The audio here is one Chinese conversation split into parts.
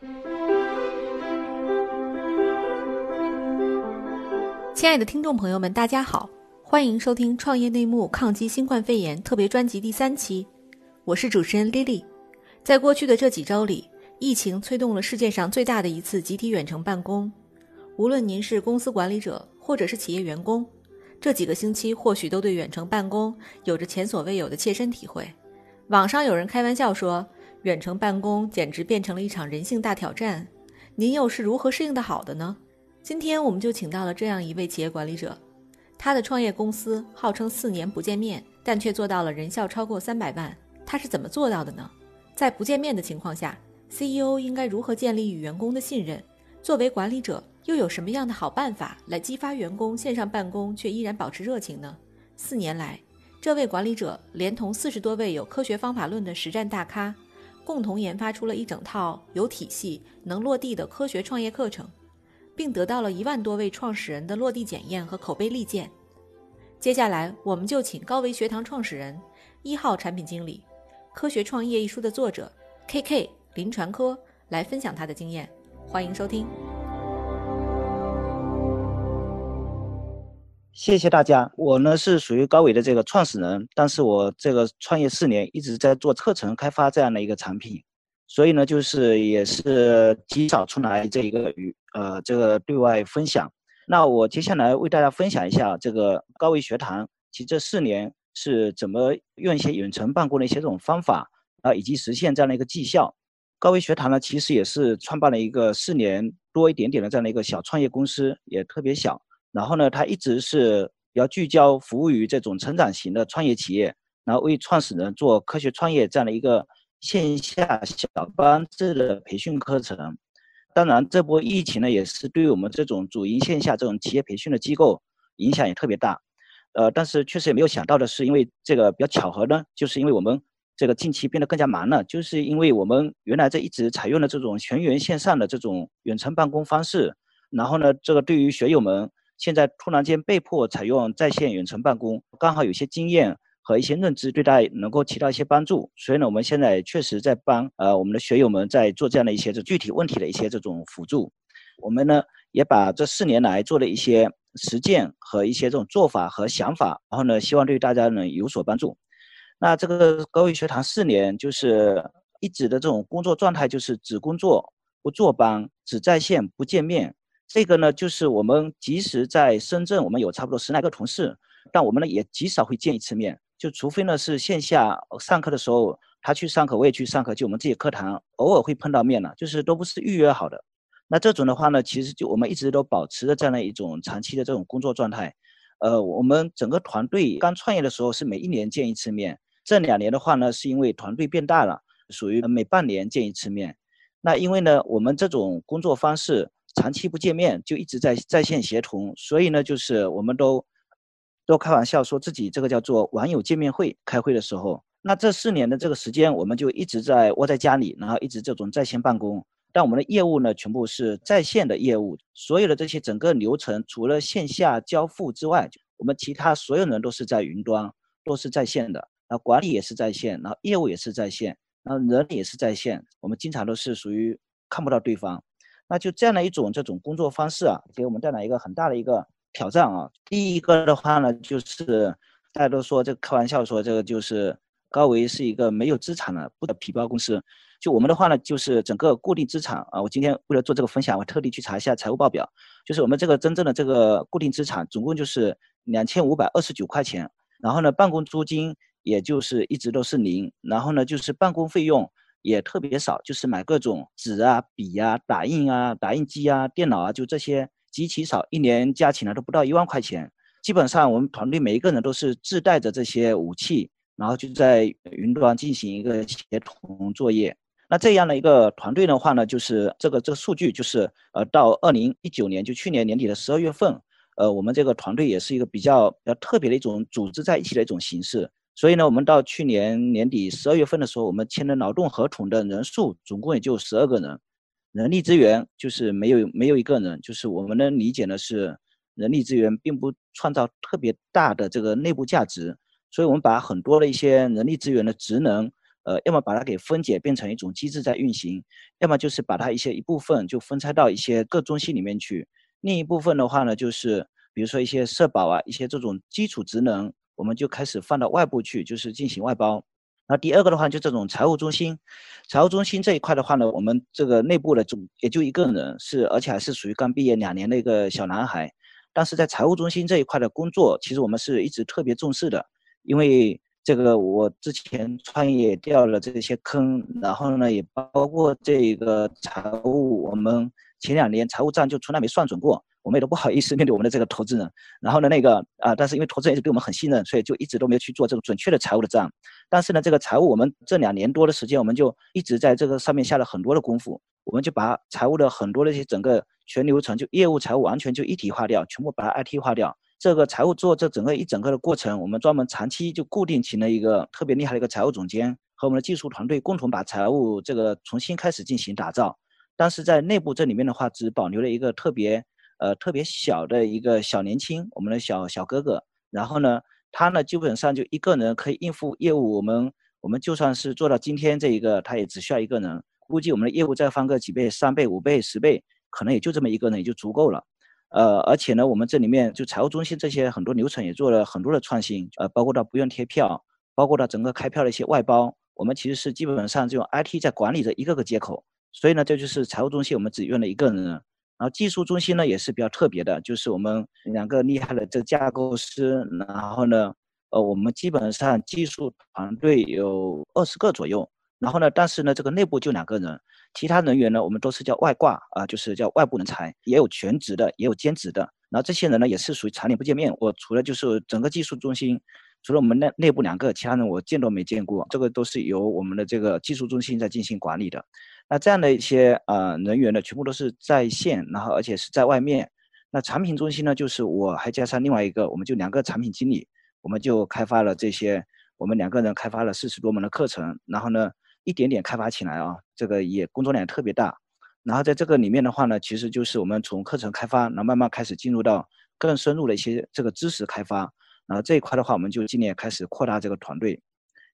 亲爱的听众朋友们，大家好，欢迎收听《创业内幕：抗击新冠肺炎》特别专辑第三期，我是主持人 Lily。在过去的这几周里，疫情催动了世界上最大的一次集体远程办公。无论您是公司管理者，或者是企业员工，这几个星期或许都对远程办公有着前所未有的切身体会。网上有人开玩笑说，远程办公简直变成了一场人性大挑战。您又是如何适应的好的呢？今天我们就请到了这样一位企业管理者，他的创业公司号称四年不见面，但却做到了人效超过三百万。他是怎么做到的呢？在不见面的情况下，CEO 应该如何建立与员工的信任？作为管理者，又有什么样的好办法来激发员工线上办公却依然保持热情呢？四年来，这位管理者连同四十多位有科学方法论的实战大咖，共同研发出了一整套有体系、能落地的科学创业课程。并得到了一万多位创始人的落地检验和口碑利剑。接下来，我们就请高维学堂创始人、一号产品经理、《科学创业》一书的作者 K K 林传科来分享他的经验。欢迎收听。谢谢大家。我呢是属于高伟的这个创始人，但是我这个创业四年，一直在做课程开发这样的一个产品。所以呢，就是也是极少出来这一个与呃这个对外分享。那我接下来为大家分享一下这个高维学堂，其实这四年是怎么用一些远程办公的一些这种方法啊，以及实现这样的一个绩效。高维学堂呢，其实也是创办了一个四年多一点点的这样的一个小创业公司，也特别小。然后呢，它一直是要聚焦服务于这种成长型的创业企业，然后为创始人做科学创业这样的一个。线下小班制的培训课程，当然这波疫情呢，也是对于我们这种主营线下这种企业培训的机构影响也特别大。呃，但是确实也没有想到的是，因为这个比较巧合呢，就是因为我们这个近期变得更加忙了，就是因为我们原来这一直采用的这种全员线上的这种远程办公方式，然后呢，这个对于学友们现在突然间被迫采用在线远程办公，刚好有些经验。和一些认知对大家能够起到一些帮助，所以呢，我们现在确实在帮呃我们的学友们在做这样的一些这具体问题的一些这种辅助。我们呢也把这四年来做的一些实践和一些这种做法和想法，然后呢希望对大家能有所帮助。那这个高维学堂四年就是一直的这种工作状态，就是只工作不坐班，只在线不见面。这个呢就是我们即使在深圳，我们有差不多十来个同事，但我们呢也极少会见一次面。就除非呢是线下上课的时候，他去上课，我也去上课，就我们自己课堂偶尔会碰到面了，就是都不是预约好的。那这种的话呢，其实就我们一直都保持着这样的一种长期的这种工作状态。呃，我们整个团队刚创业的时候是每一年见一次面，这两年的话呢，是因为团队变大了，属于每半年见一次面。那因为呢，我们这种工作方式长期不见面，就一直在在线协同，所以呢，就是我们都。都开玩笑说自己这个叫做网友见面会，开会的时候，那这四年的这个时间，我们就一直在窝在家里，然后一直这种在线办公。但我们的业务呢，全部是在线的业务，所有的这些整个流程，除了线下交付之外，我们其他所有人都是在云端，都是在线的。那管理也是在线，然后业务也是在线，然后人也是在线。我们经常都是属于看不到对方，那就这样的一种这种工作方式啊，给我们带来一个很大的一个。挑战啊，第一个的话呢，就是大家都说这开玩笑说这个就是高维是一个没有资产的不的皮包公司。就我们的话呢，就是整个固定资产啊，我今天为了做这个分享，我特地去查一下财务报表，就是我们这个真正的这个固定资产总共就是两千五百二十九块钱。然后呢，办公租金也就是一直都是零。然后呢，就是办公费用也特别少，就是买各种纸啊、笔啊、打印啊、打印机啊、电脑啊，就这些。极其少，一年加起来都不到一万块钱。基本上我们团队每一个人都是自带着这些武器，然后就在云端进行一个协同作业。那这样的一个团队的话呢，就是这个这个数据就是呃，到二零一九年就去年年底的十二月份，呃，我们这个团队也是一个比较比较特别的一种组织在一起的一种形式。所以呢，我们到去年年底十二月份的时候，我们签的劳动合同的人数总共也就十二个人。人力资源就是没有没有一个人，就是我们的理解呢是，人力资源并不创造特别大的这个内部价值，所以我们把很多的一些人力资源的职能，呃，要么把它给分解变成一种机制在运行，要么就是把它一些一部分就分拆到一些各中心里面去。另一部分的话呢，就是比如说一些社保啊，一些这种基础职能，我们就开始放到外部去，就是进行外包。那第二个的话，就这种财务中心，财务中心这一块的话呢，我们这个内部的总也就一个人，是而且还是属于刚毕业两年的一个小男孩。但是在财务中心这一块的工作，其实我们是一直特别重视的，因为这个我之前创业掉了这些坑，然后呢，也包括这个财务，我们前两年财务账就从来没算准过。我们也都不好意思面对我们的这个投资人，然后呢，那个啊，但是因为投资人一直对我们很信任，所以就一直都没有去做这种准确的财务的账。但是呢，这个财务我们这两年多的时间，我们就一直在这个上面下了很多的功夫。我们就把财务的很多的一些整个全流程，就业务财务完全就一体化掉，全部把它 IT 化掉。这个财务做这整个一整个的过程，我们专门长期就固定请了一个特别厉害的一个财务总监，和我们的技术团队共同把财务这个重新开始进行打造。但是在内部这里面的话，只保留了一个特别。呃，特别小的一个小年轻，我们的小小哥哥，然后呢，他呢基本上就一个人可以应付业务。我们我们就算是做到今天这一个，他也只需要一个人。估计我们的业务再翻个几倍、三倍、五倍、十倍，可能也就这么一个人也就足够了。呃，而且呢，我们这里面就财务中心这些很多流程也做了很多的创新，呃，包括到不用贴票，包括到整个开票的一些外包，我们其实是基本上就用 IT 在管理着一个个接口。所以呢，这就是财务中心我们只用了一个人。然后技术中心呢也是比较特别的，就是我们两个厉害的这架构师，然后呢，呃，我们基本上技术团队有二十个左右，然后呢，但是呢，这个内部就两个人，其他人员呢我们都是叫外挂啊，就是叫外部人才，也有全职的，也有兼职的。然后这些人呢也是属于常年不见面，我除了就是整个技术中心，除了我们内内部两个，其他人我见都没见过，这个都是由我们的这个技术中心在进行管理的。那这样的一些呃人员呢，全部都是在线，然后而且是在外面。那产品中心呢，就是我还加上另外一个，我们就两个产品经理，我们就开发了这些，我们两个人开发了四十多门的课程，然后呢，一点点开发起来啊，这个也工作量特别大。然后在这个里面的话呢，其实就是我们从课程开发，然后慢慢开始进入到更深入的一些这个知识开发。然后这一块的话，我们就今年开始扩大这个团队。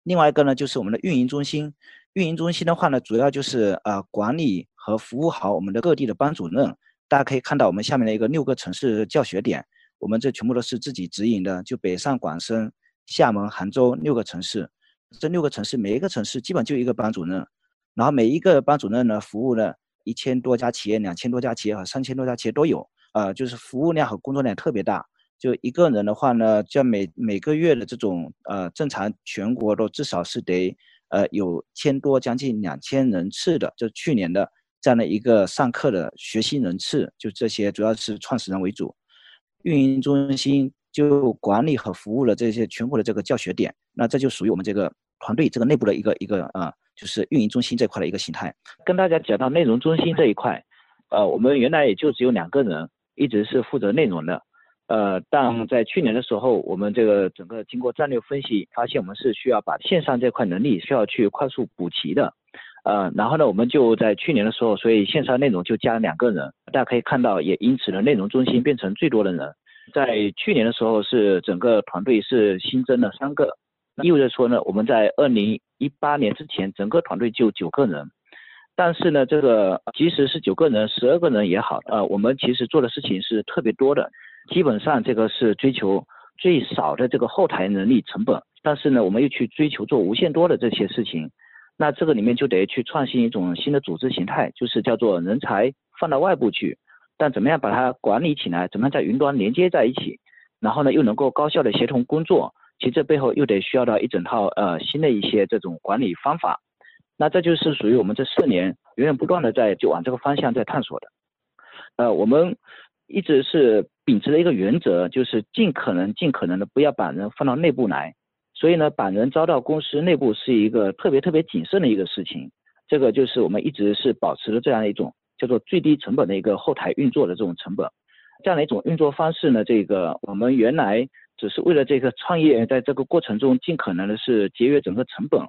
另外一个呢，就是我们的运营中心。运营中心的话呢，主要就是呃管理和服务好我们的各地的班主任。大家可以看到我们下面的一个六个城市教学点，我们这全部都是自己直营的，就北上广深、厦门、杭州六个城市。这六个城市每一个城市基本就一个班主任，然后每一个班主任呢服务了一千多家企业、两千多家企业和三千多家企业都有。呃，就是服务量和工作量特别大。就一个人的话呢，就每每个月的这种呃正常全国都至少是得。呃，有千多，将近两千人次的，就去年的这样的一个上课的学习人次，就这些主要是创始人为主，运营中心就管理和服务了这些全国的这个教学点，那这就属于我们这个团队这个内部的一个一个啊，就是运营中心这块的一个形态。跟大家讲到内容中心这一块，呃，我们原来也就只有两个人，一直是负责内容的。呃，但在去年的时候，我们这个整个经过战略分析，发现我们是需要把线上这块能力需要去快速补齐的。呃，然后呢，我们就在去年的时候，所以线上内容就加了两个人。大家可以看到，也因此呢，内容中心变成最多的人。在去年的时候，是整个团队是新增了三个，意味着说呢，我们在二零一八年之前，整个团队就九个人。但是呢，这个即使是九个人、十二个人也好，呃，我们其实做的事情是特别多的。基本上这个是追求最少的这个后台能力成本，但是呢，我们又去追求做无限多的这些事情，那这个里面就得去创新一种新的组织形态，就是叫做人才放到外部去，但怎么样把它管理起来，怎么样在云端连接在一起，然后呢又能够高效的协同工作，其实这背后又得需要到一整套呃新的一些这种管理方法，那这就是属于我们这四年源源不断的在就往这个方向在探索的，呃，我们。一直是秉持的一个原则，就是尽可能尽可能的不要把人放到内部来，所以呢，把人招到公司内部是一个特别特别谨慎的一个事情。这个就是我们一直是保持的这样一种叫做最低成本的一个后台运作的这种成本，这样的一种运作方式呢，这个我们原来只是为了这个创业，在这个过程中尽可能的是节约整个成本，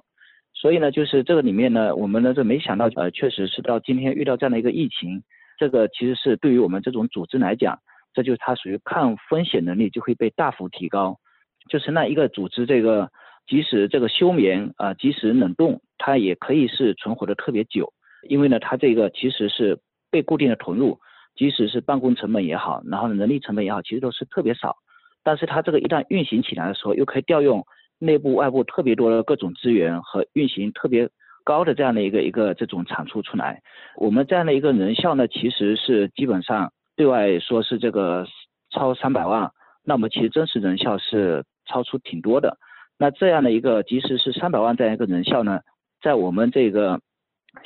所以呢，就是这个里面呢，我们呢这没想到，呃，确实是到今天遇到这样的一个疫情。这个其实是对于我们这种组织来讲，这就是它属于抗风险能力就会被大幅提高。就是那一个组织，这个即使这个休眠啊，即使冷冻，它也可以是存活的特别久，因为呢，它这个其实是被固定的投入，即使是办公成本也好，然后人力成本也好，其实都是特别少。但是它这个一旦运行起来的时候，又可以调用内部外部特别多的各种资源和运行特别高的这样的一个一个这种产出出来。我们这样的一个人效呢，其实是基本上对外说是这个超三百万，那么其实真实人效是超出挺多的。那这样的一个即使是三百万这样一个人效呢，在我们这个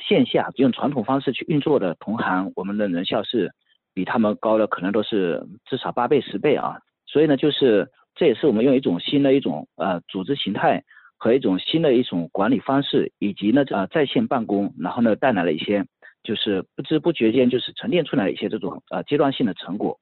线下用传统方式去运作的同行，我们的人效是比他们高的，可能都是至少八倍十倍啊。所以呢，就是这也是我们用一种新的一种呃组织形态和一种新的一种管理方式，以及呢呃在线办公，然后呢带来了一些就是不知不觉间就是沉淀出来一些这种呃阶段性的成果。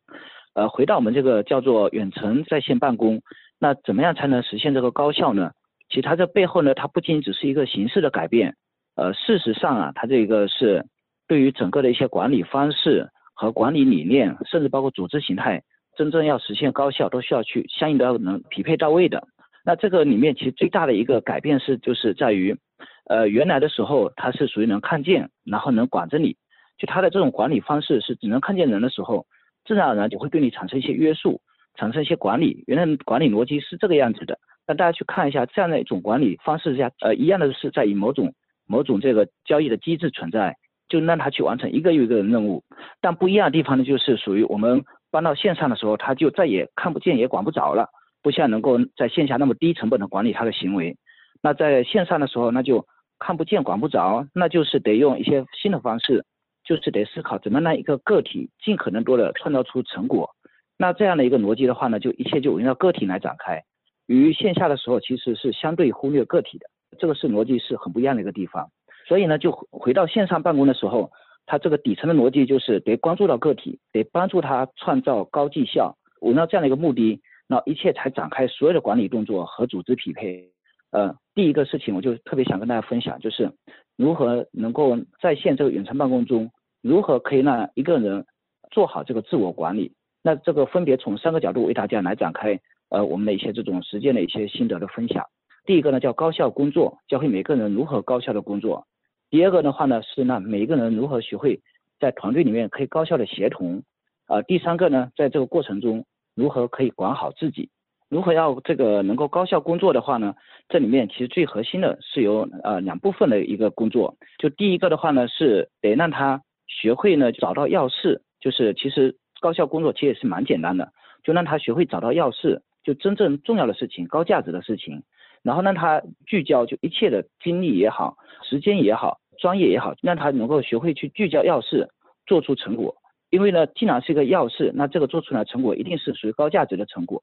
呃，回到我们这个叫做远程在线办公，那怎么样才能实现这个高效呢？其实它这背后呢，它不仅只是一个形式的改变，呃，事实上啊，它这个是对于整个的一些管理方式和管理理念，甚至包括组织形态。真正要实现高效，都需要去相应的能匹配到位的。那这个里面其实最大的一个改变是，就是在于，呃，原来的时候它是属于能看见，然后能管着你，就它的这种管理方式是只能看见人的时候，自然而然就会对你产生一些约束，产生一些管理。原来管理逻辑是这个样子的，那大家去看一下这样的一种管理方式下，呃，一样的是在以某种某种这个交易的机制存在，就让他去完成一个又一个的任务。但不一样的地方呢，就是属于我们。搬到线上的时候，他就再也看不见也管不着了，不像能够在线下那么低成本的管理他的行为。那在线上的时候，那就看不见管不着，那就是得用一些新的方式，就是得思考怎么让一个个体尽可能多的创造出成果。那这样的一个逻辑的话呢，就一切就围绕个体来展开。与线下的时候其实是相对忽略个体的，这个是逻辑是很不一样的一个地方。所以呢，就回到线上办公的时候。它这个底层的逻辑就是得关注到个体，得帮助他创造高绩效，围绕这样的一个目的，那一切才展开所有的管理动作和组织匹配。呃，第一个事情我就特别想跟大家分享，就是如何能够在线这个远程办公中，如何可以让一个人做好这个自我管理。那这个分别从三个角度为大家来展开，呃，我们的一些这种实践的一些心得的分享。第一个呢叫高效工作，教会每个人如何高效的工作。第二个的话呢，是让每一个人如何学会在团队里面可以高效的协同，啊，第三个呢，在这个过程中如何可以管好自己，如何要这个能够高效工作的话呢，这里面其实最核心的是有呃两部分的一个工作，就第一个的话呢，是得让他学会呢找到要事，就是其实高效工作其实也是蛮简单的，就让他学会找到要事，就真正重要的事情、高价值的事情。然后让他聚焦，就一切的精力也好，时间也好，专业也好，让他能够学会去聚焦要事，做出成果。因为呢，既然是一个要事，那这个做出来成果一定是属于高价值的成果。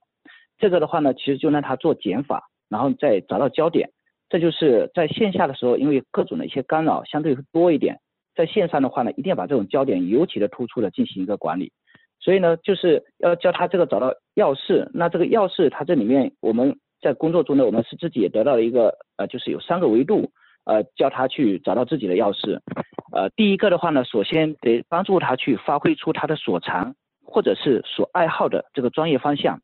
这个的话呢，其实就让他做减法，然后再找到焦点。这就是在线下的时候，因为各种的一些干扰相对会多一点，在线上的话呢，一定要把这种焦点尤其的突出的进行一个管理。所以呢，就是要教他这个找到要事。那这个要事，它这里面我们。在工作中呢，我们是自己也得到了一个呃，就是有三个维度，呃，教他去找到自己的钥匙。呃，第一个的话呢，首先得帮助他去发挥出他的所长或者是所爱好的这个专业方向。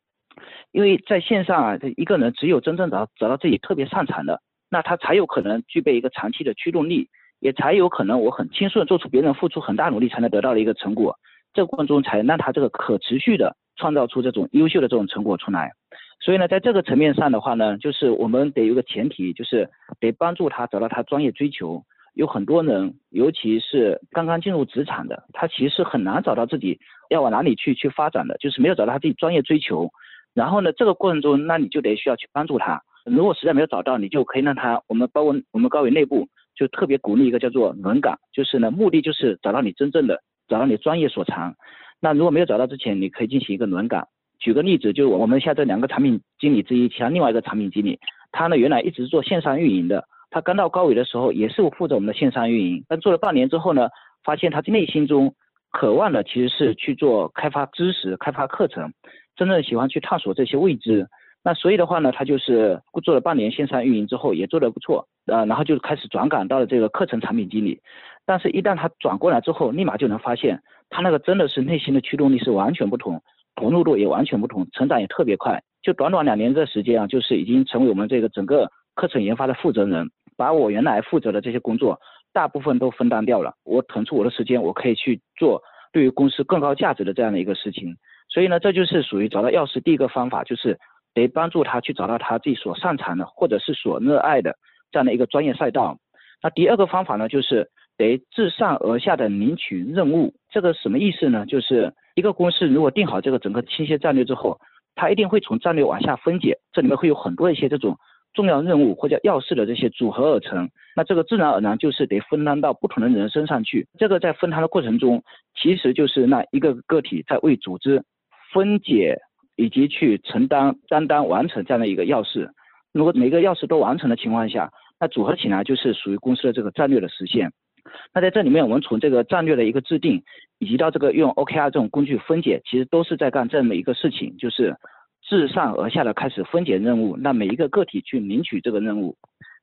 因为在线上啊，一个人只有真正找找到自己特别擅长的，那他才有可能具备一个长期的驱动力，也才有可能我很轻松做出别人付出很大努力才能得到的一个成果。这个过程中才让他这个可持续的创造出这种优秀的这种成果出来。所以呢，在这个层面上的话呢，就是我们得有个前提，就是得帮助他找到他专业追求。有很多人，尤其是刚刚进入职场的，他其实很难找到自己要往哪里去去发展的，就是没有找到他自己专业追求。然后呢，这个过程中，那你就得需要去帮助他。如果实在没有找到，你就可以让他，我们包括我们高伟内部就特别鼓励一个叫做轮岗，就是呢，目的就是找到你真正的，找到你专业所长。那如果没有找到之前，你可以进行一个轮岗。举个例子，就是我们现在两个产品经理之一，其他另外一个产品经理，他呢原来一直做线上运营的，他刚到高伟的时候也是负责我们的线上运营，但做了半年之后呢，发现他内心中渴望的其实是去做开发知识、开发课程，真正喜欢去探索这些未知。那所以的话呢，他就是做了半年线上运营之后也做得不错，呃，然后就开始转岗到了这个课程产品经理。但是，一旦他转过来之后，立马就能发现他那个真的是内心的驱动力是完全不同。投入度也完全不同，成长也特别快。就短短两年的时间啊，就是已经成为我们这个整个课程研发的负责人，把把我原来负责的这些工作大部分都分担掉了，我腾出我的时间，我可以去做对于公司更高价值的这样的一个事情。所以呢，这就是属于找到钥匙第一个方法，就是得帮助他去找到他自己所擅长的或者是所热爱的这样的一个专业赛道。那第二个方法呢，就是得自上而下的领取任务。这个什么意思呢？就是一个公司如果定好这个整个清晰战略之后，它一定会从战略往下分解，这里面会有很多一些这种重要任务或者要事的这些组合而成。那这个自然而然就是得分担到不同的人身上去。这个在分摊的过程中，其实就是那一个个体在为组织分解以及去承担、担当、完成这样的一个要事。如果每个要事都完成的情况下，那组合起来就是属于公司的这个战略的实现。那在这里面，我们从这个战略的一个制定，以及到这个用 OKR 这种工具分解，其实都是在干这么一个事情，就是自上而下的开始分解任务，那每一个个体去领取这个任务。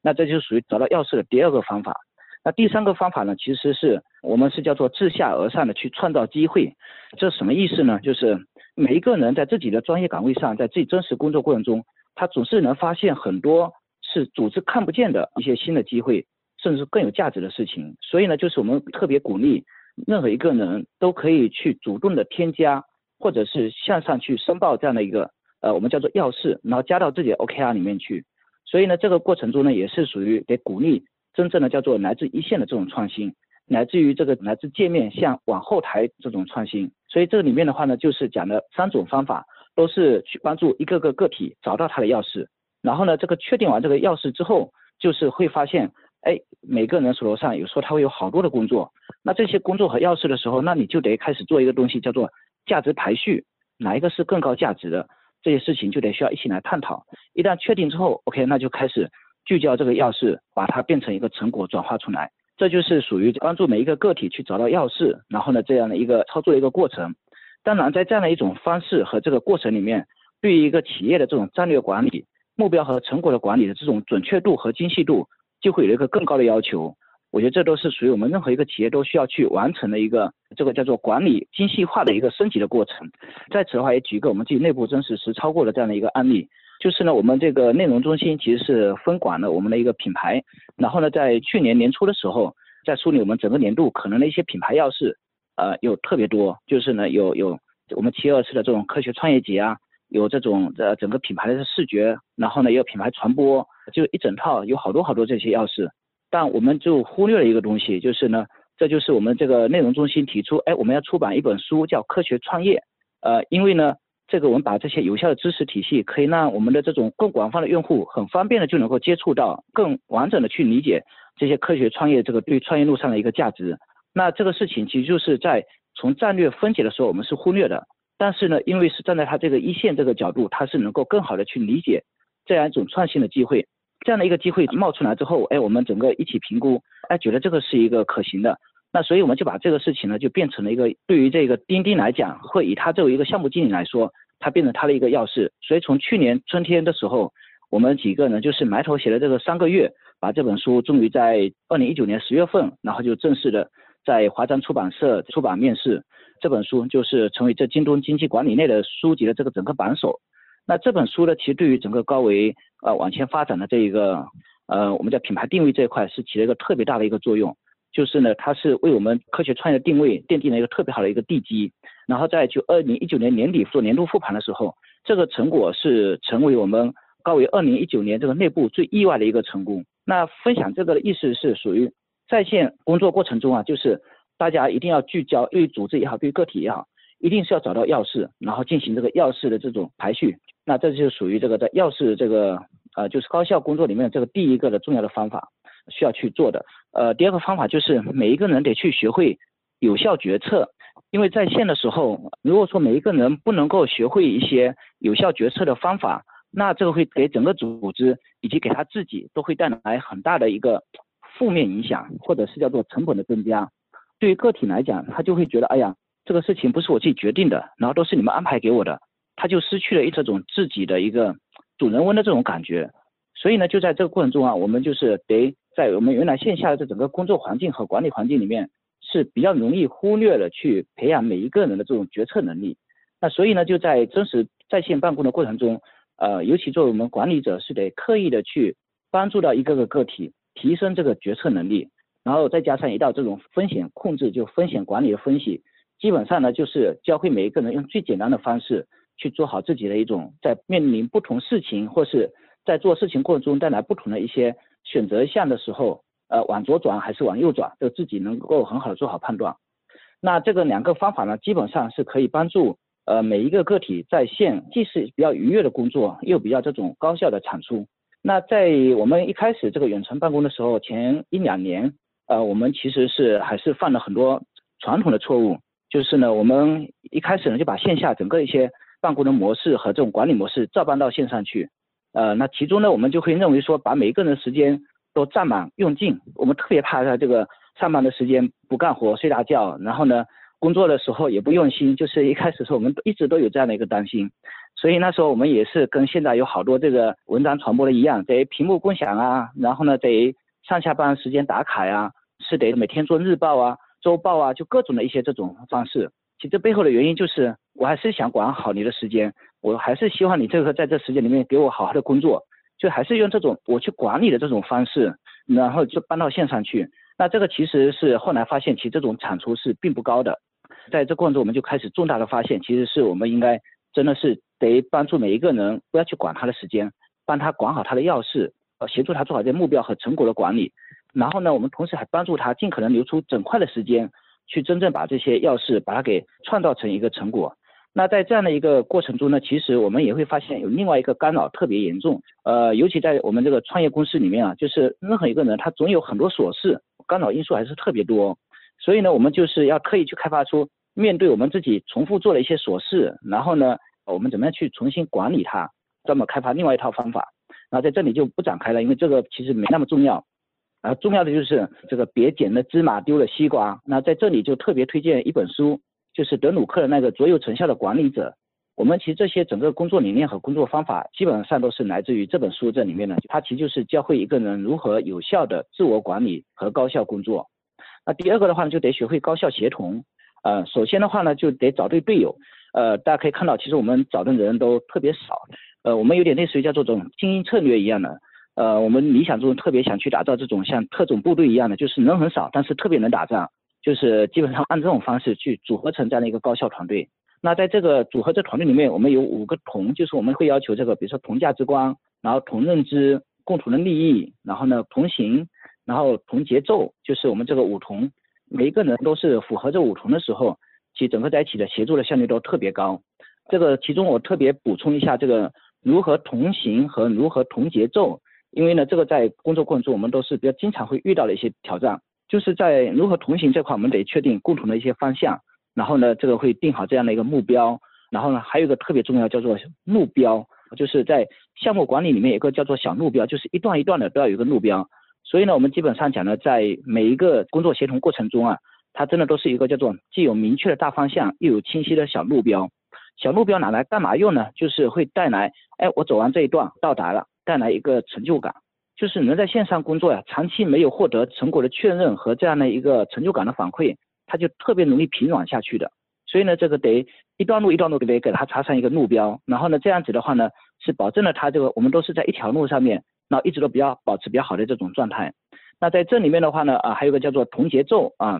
那这就属于找到钥匙的第二个方法。那第三个方法呢，其实是我们是叫做自下而上的去创造机会。这什么意思呢？就是每一个人在自己的专业岗位上，在自己真实工作过程中，他总是能发现很多是组织看不见的一些新的机会。甚至更有价值的事情，所以呢，就是我们特别鼓励任何一个人都可以去主动的添加，或者是向上去申报这样的一个呃，我们叫做要事，然后加到自己的 OKR 里面去。所以呢，这个过程中呢，也是属于得鼓励真正的叫做来自一线的这种创新，来自于这个来自界面向往后台这种创新。所以这里面的话呢，就是讲的三种方法，都是去帮助一个个个体找到他的钥匙，然后呢，这个确定完这个钥匙之后，就是会发现。哎，每个人手头上有时候他会有好多的工作，那这些工作和要事的时候，那你就得开始做一个东西，叫做价值排序，哪一个是更高价值的，这些事情就得需要一起来探讨。一旦确定之后，OK，那就开始聚焦这个要事，把它变成一个成果转化出来，这就是属于帮助每一个个体去找到要事，然后呢这样的一个操作的一个过程。当然，在这样的一种方式和这个过程里面，对于一个企业的这种战略管理、目标和成果的管理的这种准确度和精细度。就会有一个更高的要求，我觉得这都是属于我们任何一个企业都需要去完成的一个这个叫做管理精细化的一个升级的过程。在此的话，也举一个我们自己内部真实实操过的这样的一个案例，就是呢，我们这个内容中心其实是分管了我们的一个品牌，然后呢，在去年年初的时候，在梳理我们整个年度可能的一些品牌要事，呃，有特别多，就是呢，有有我们七二次的这种科学创业节啊。有这种呃整个品牌的视觉，然后呢也有品牌传播，就一整套有好多好多这些钥匙，但我们就忽略了一个东西，就是呢，这就是我们这个内容中心提出，哎，我们要出版一本书叫《科学创业》，呃，因为呢，这个我们把这些有效的知识体系，可以让我们的这种更广泛的用户很方便的就能够接触到，更完整的去理解这些科学创业这个对创业路上的一个价值。那这个事情其实就是在从战略分解的时候，我们是忽略的。但是呢，因为是站在他这个一线这个角度，他是能够更好的去理解这样一种创新的机会，这样的一个机会冒出来之后，哎，我们整个一起评估，哎，觉得这个是一个可行的，那所以我们就把这个事情呢，就变成了一个对于这个钉钉来讲，会以他作为一个项目经理来说，他变成他的一个要事。所以从去年春天的时候，我们几个呢，就是埋头写了这个三个月，把这本书终于在二零一九年十月份，然后就正式的在华章出版社出版面世。这本书就是成为这京东经济管理类的书籍的这个整个榜首。那这本书呢，其实对于整个高维呃往前发展的这一个呃我们叫品牌定位这一块是起了一个特别大的一个作用。就是呢，它是为我们科学创业定位奠定了一个特别好的一个地基。然后在就二零一九年年底做年度复盘的时候，这个成果是成为我们高维二零一九年这个内部最意外的一个成功。那分享这个的意思是属于在线工作过程中啊，就是。大家一定要聚焦，对于组织也好，对于个体也好，一定是要找到要事，然后进行这个要事的这种排序。那这就属于这个在要事这个呃，就是高效工作里面这个第一个的重要的方法需要去做的。呃，第二个方法就是每一个人得去学会有效决策，因为在线的时候，如果说每一个人不能够学会一些有效决策的方法，那这个会给整个组织以及给他自己都会带来很大的一个负面影响，或者是叫做成本的增加。对于个体来讲，他就会觉得，哎呀，这个事情不是我自己决定的，然后都是你们安排给我的，他就失去了一这种自己的一个主人翁的这种感觉。所以呢，就在这个过程中啊，我们就是得在我们原来线下的这整个工作环境和管理环境里面是比较容易忽略了去培养每一个人的这种决策能力。那所以呢，就在真实在线办公的过程中，呃，尤其作为我们管理者，是得刻意的去帮助到一个个个体。提升这个决策能力，然后再加上一道这种风险控制，就风险管理的分析，基本上呢就是教会每一个人用最简单的方式去做好自己的一种在面临不同事情或是在做事情过程中带来不同的一些选择项的时候，呃，往左转还是往右转，就自己能够很好的做好判断。那这个两个方法呢，基本上是可以帮助呃每一个个体在线既是比较愉悦的工作，又比较这种高效的产出。那在我们一开始这个远程办公的时候，前一两年，呃，我们其实是还是犯了很多传统的错误，就是呢，我们一开始呢就把线下整个一些办公的模式和这种管理模式照搬到线上去，呃，那其中呢，我们就会认为说把每一个人的时间都占满用尽，我们特别怕他这个上班的时间不干活睡大觉，然后呢。工作的时候也不用心，就是一开始时候我们一直都有这样的一个担心，所以那时候我们也是跟现在有好多这个文章传播的一样，得屏幕共享啊，然后呢得上下班时间打卡呀，是得每天做日报啊、周报啊，就各种的一些这种方式。其实这背后的原因就是，我还是想管好你的时间，我还是希望你这个在这时间里面给我好好的工作，就还是用这种我去管理的这种方式，然后就搬到线上去。那这个其实是后来发现，其实这种产出是并不高的。在这过程中，我们就开始重大的发现，其实是我们应该真的是得帮助每一个人，不要去管他的时间，帮他管好他的要事，呃，协助他做好这些目标和成果的管理。然后呢，我们同时还帮助他尽可能留出整块的时间，去真正把这些要事把它给创造成一个成果。那在这样的一个过程中呢，其实我们也会发现有另外一个干扰特别严重，呃，尤其在我们这个创业公司里面啊，就是任何一个人他总有很多琐事，干扰因素还是特别多。所以呢，我们就是要刻意去开发出。面对我们自己重复做的一些琐事，然后呢，我们怎么样去重新管理它？专门开发另外一套方法。那在这里就不展开了，因为这个其实没那么重要。啊，重要的就是这个别捡了芝麻丢了西瓜。那在这里就特别推荐一本书，就是德鲁克的那个卓有成效的管理者。我们其实这些整个工作理念和工作方法，基本上都是来自于这本书这里面的。它其实就是教会一个人如何有效的自我管理和高效工作。那第二个的话呢，就得学会高效协同。呃，首先的话呢，就得找对队友。呃，大家可以看到，其实我们找的人都特别少。呃，我们有点类似于叫做这种精英策略一样的。呃，我们理想中特别想去打造这种像特种部队一样的，就是人很少，但是特别能打仗。就是基本上按这种方式去组合成这样的一个高效团队。那在这个组合这团队里面，我们有五个同，就是我们会要求这个，比如说同价值观，然后同认知，共同的利益，然后呢同行，然后同节奏，就是我们这个五同。每一个人都是符合这五同的时候，其整个在一起的协作的效率都特别高。这个其中我特别补充一下，这个如何同行和如何同节奏，因为呢，这个在工作过程中我们都是比较经常会遇到的一些挑战。就是在如何同行这块，我们得确定共同的一些方向，然后呢，这个会定好这样的一个目标。然后呢，还有一个特别重要叫做目标，就是在项目管理里面有个叫做小目标，就是一段一段的都要有个目标。所以呢，我们基本上讲呢，在每一个工作协同过程中啊，它真的都是一个叫做既有明确的大方向，又有清晰的小目标。小目标拿来干嘛用呢？就是会带来，哎，我走完这一段到达了，带来一个成就感。就是能在线上工作呀，长期没有获得成果的确认和这样的一个成就感的反馈，他就特别容易疲软下去的。所以呢，这个得一段路一段路得给他插上一个路标，然后呢，这样子的话呢，是保证了他这个我们都是在一条路上面。那一直都比较保持比较好的这种状态。那在这里面的话呢，啊，还有个叫做同节奏啊。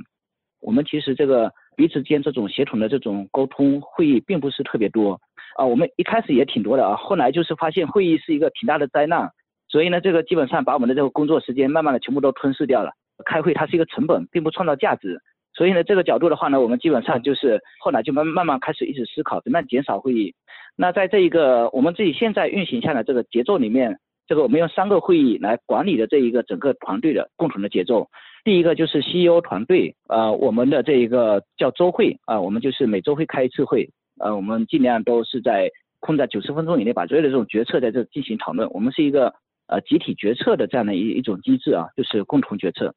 我们其实这个彼此间这种协同的这种沟通会议并不是特别多啊。我们一开始也挺多的啊，后来就是发现会议是一个挺大的灾难，所以呢，这个基本上把我们的这个工作时间慢慢的全部都吞噬掉了。开会它是一个成本，并不创造价值。所以呢，这个角度的话呢，我们基本上就是后来就慢慢慢开始一直思考怎么样减少会议。那在这一个我们自己现在运行下的这个节奏里面。这个我们用三个会议来管理的这一个整个团队的共同的节奏。第一个就是 CEO 团队，呃，我们的这一个叫周会啊，我们就是每周会开一次会，呃，我们尽量都是在控在九十分钟以内，把所有的这种决策在这进行讨论。我们是一个呃集体决策的这样的一一种机制啊，就是共同决策。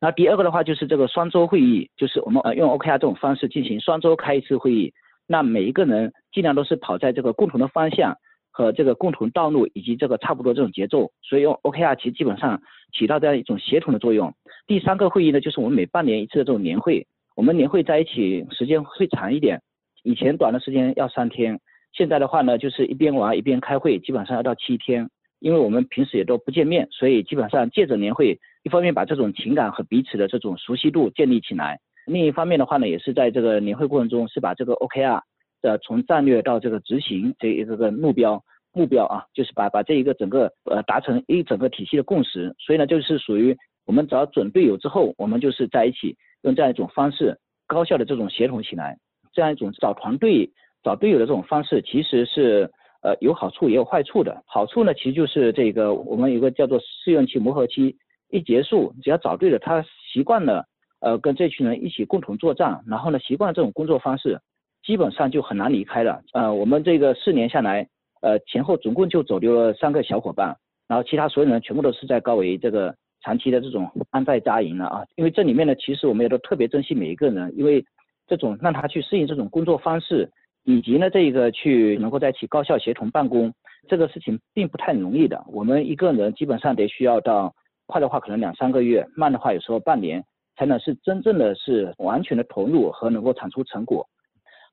那第二个的话就是这个双周会议，就是我们呃用 OKR 这种方式进行双周开一次会议，那每一个人尽量都是跑在这个共同的方向。和这个共同道路以及这个差不多这种节奏，所以用 OKR 其实基本上起到这样一种协同的作用。第三个会议呢，就是我们每半年一次的这种年会，我们年会在一起时间会长一点，以前短的时间要三天，现在的话呢，就是一边玩一边开会，基本上要到七天。因为我们平时也都不见面，所以基本上借着年会一方面把这种情感和彼此的这种熟悉度建立起来，另一方面的话呢，也是在这个年会过程中是把这个 OKR 的从战略到这个执行这一个个目标目标啊，就是把把这一个整个呃达成一整个体系的共识。所以呢，就是属于我们找准队友之后，我们就是在一起用这样一种方式高效的这种协同起来，这样一种找团队找队友的这种方式，其实是呃有好处也有坏处的。好处呢，其实就是这个我们有个叫做试用期磨合期。一结束，只要找对了，他习惯了，呃，跟这群人一起共同作战，然后呢，习惯这种工作方式，基本上就很难离开了。呃，我们这个四年下来，呃，前后总共就走丢了三个小伙伴，然后其他所有人全部都是在高维这个长期的这种安在扎营了啊。因为这里面呢，其实我们也都特别珍惜每一个人，因为这种让他去适应这种工作方式，以及呢，这个去能够在一起高效协同办公，这个事情并不太容易的。我们一个人基本上得需要到。快的话可能两三个月，慢的话有时候半年，才能是真正的是完全的投入和能够产出成果。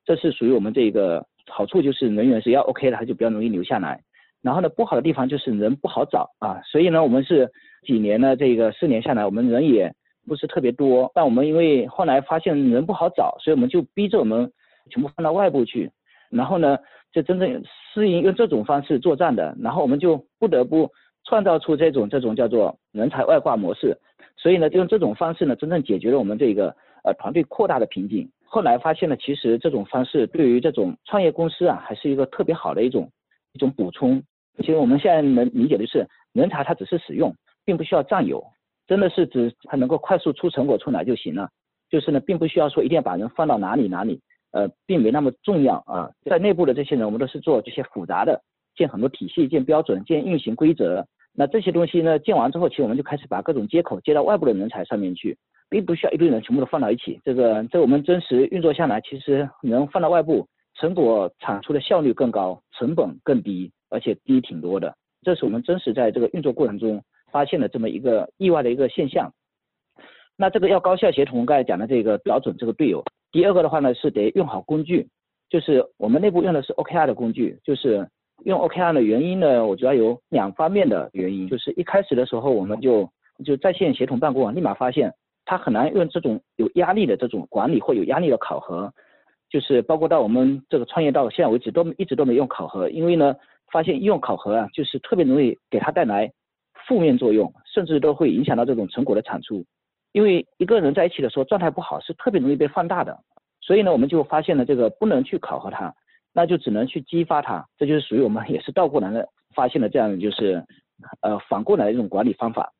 这是属于我们这个好处，就是人员是要 OK 的，他就比较容易留下来。然后呢，不好的地方就是人不好找啊。所以呢，我们是几年呢，这个四年下来，我们人也不是特别多。但我们因为后来发现人不好找，所以我们就逼着我们全部放到外部去。然后呢，就真正适应用这种方式作战的。然后我们就不得不。创造出这种这种叫做人才外挂模式，所以呢，用这种方式呢，真正解决了我们这个呃团队扩大的瓶颈。后来发现呢，其实这种方式对于这种创业公司啊，还是一个特别好的一种一种补充。其实我们现在能理解的是，人才他只是使用，并不需要占有，真的是指他能够快速出成果出来就行了。就是呢，并不需要说一定要把人放到哪里哪里，呃，并没那么重要啊。在内部的这些人，我们都是做这些复杂的。建很多体系，建标准，建运行规则。那这些东西呢，建完之后，其实我们就开始把各种接口接到外部的人才上面去，并不需要一堆人全部都放到一起。这个在我们真实运作下来，其实能放到外部，成果产出的效率更高，成本更低，而且低挺多的。这是我们真实在这个运作过程中发现的这么一个意外的一个现象。那这个要高效协同，刚才讲的这个标准，这个队友。第二个的话呢，是得用好工具，就是我们内部用的是 OKR 的工具，就是。用 OKR 的原因呢，我主要有两方面的原因，就是一开始的时候我们就就在线协同办公，立马发现它很难用这种有压力的这种管理或有压力的考核，就是包括到我们这个创业到现在为止都一直都没用考核，因为呢发现用考核啊，就是特别容易给他带来负面作用，甚至都会影响到这种成果的产出，因为一个人在一起的时候状态不好是特别容易被放大的，所以呢我们就发现了这个不能去考核它。那就只能去激发他，这就是属于我们也是倒过来的发现了这样就是，呃反过来的一种管理方法。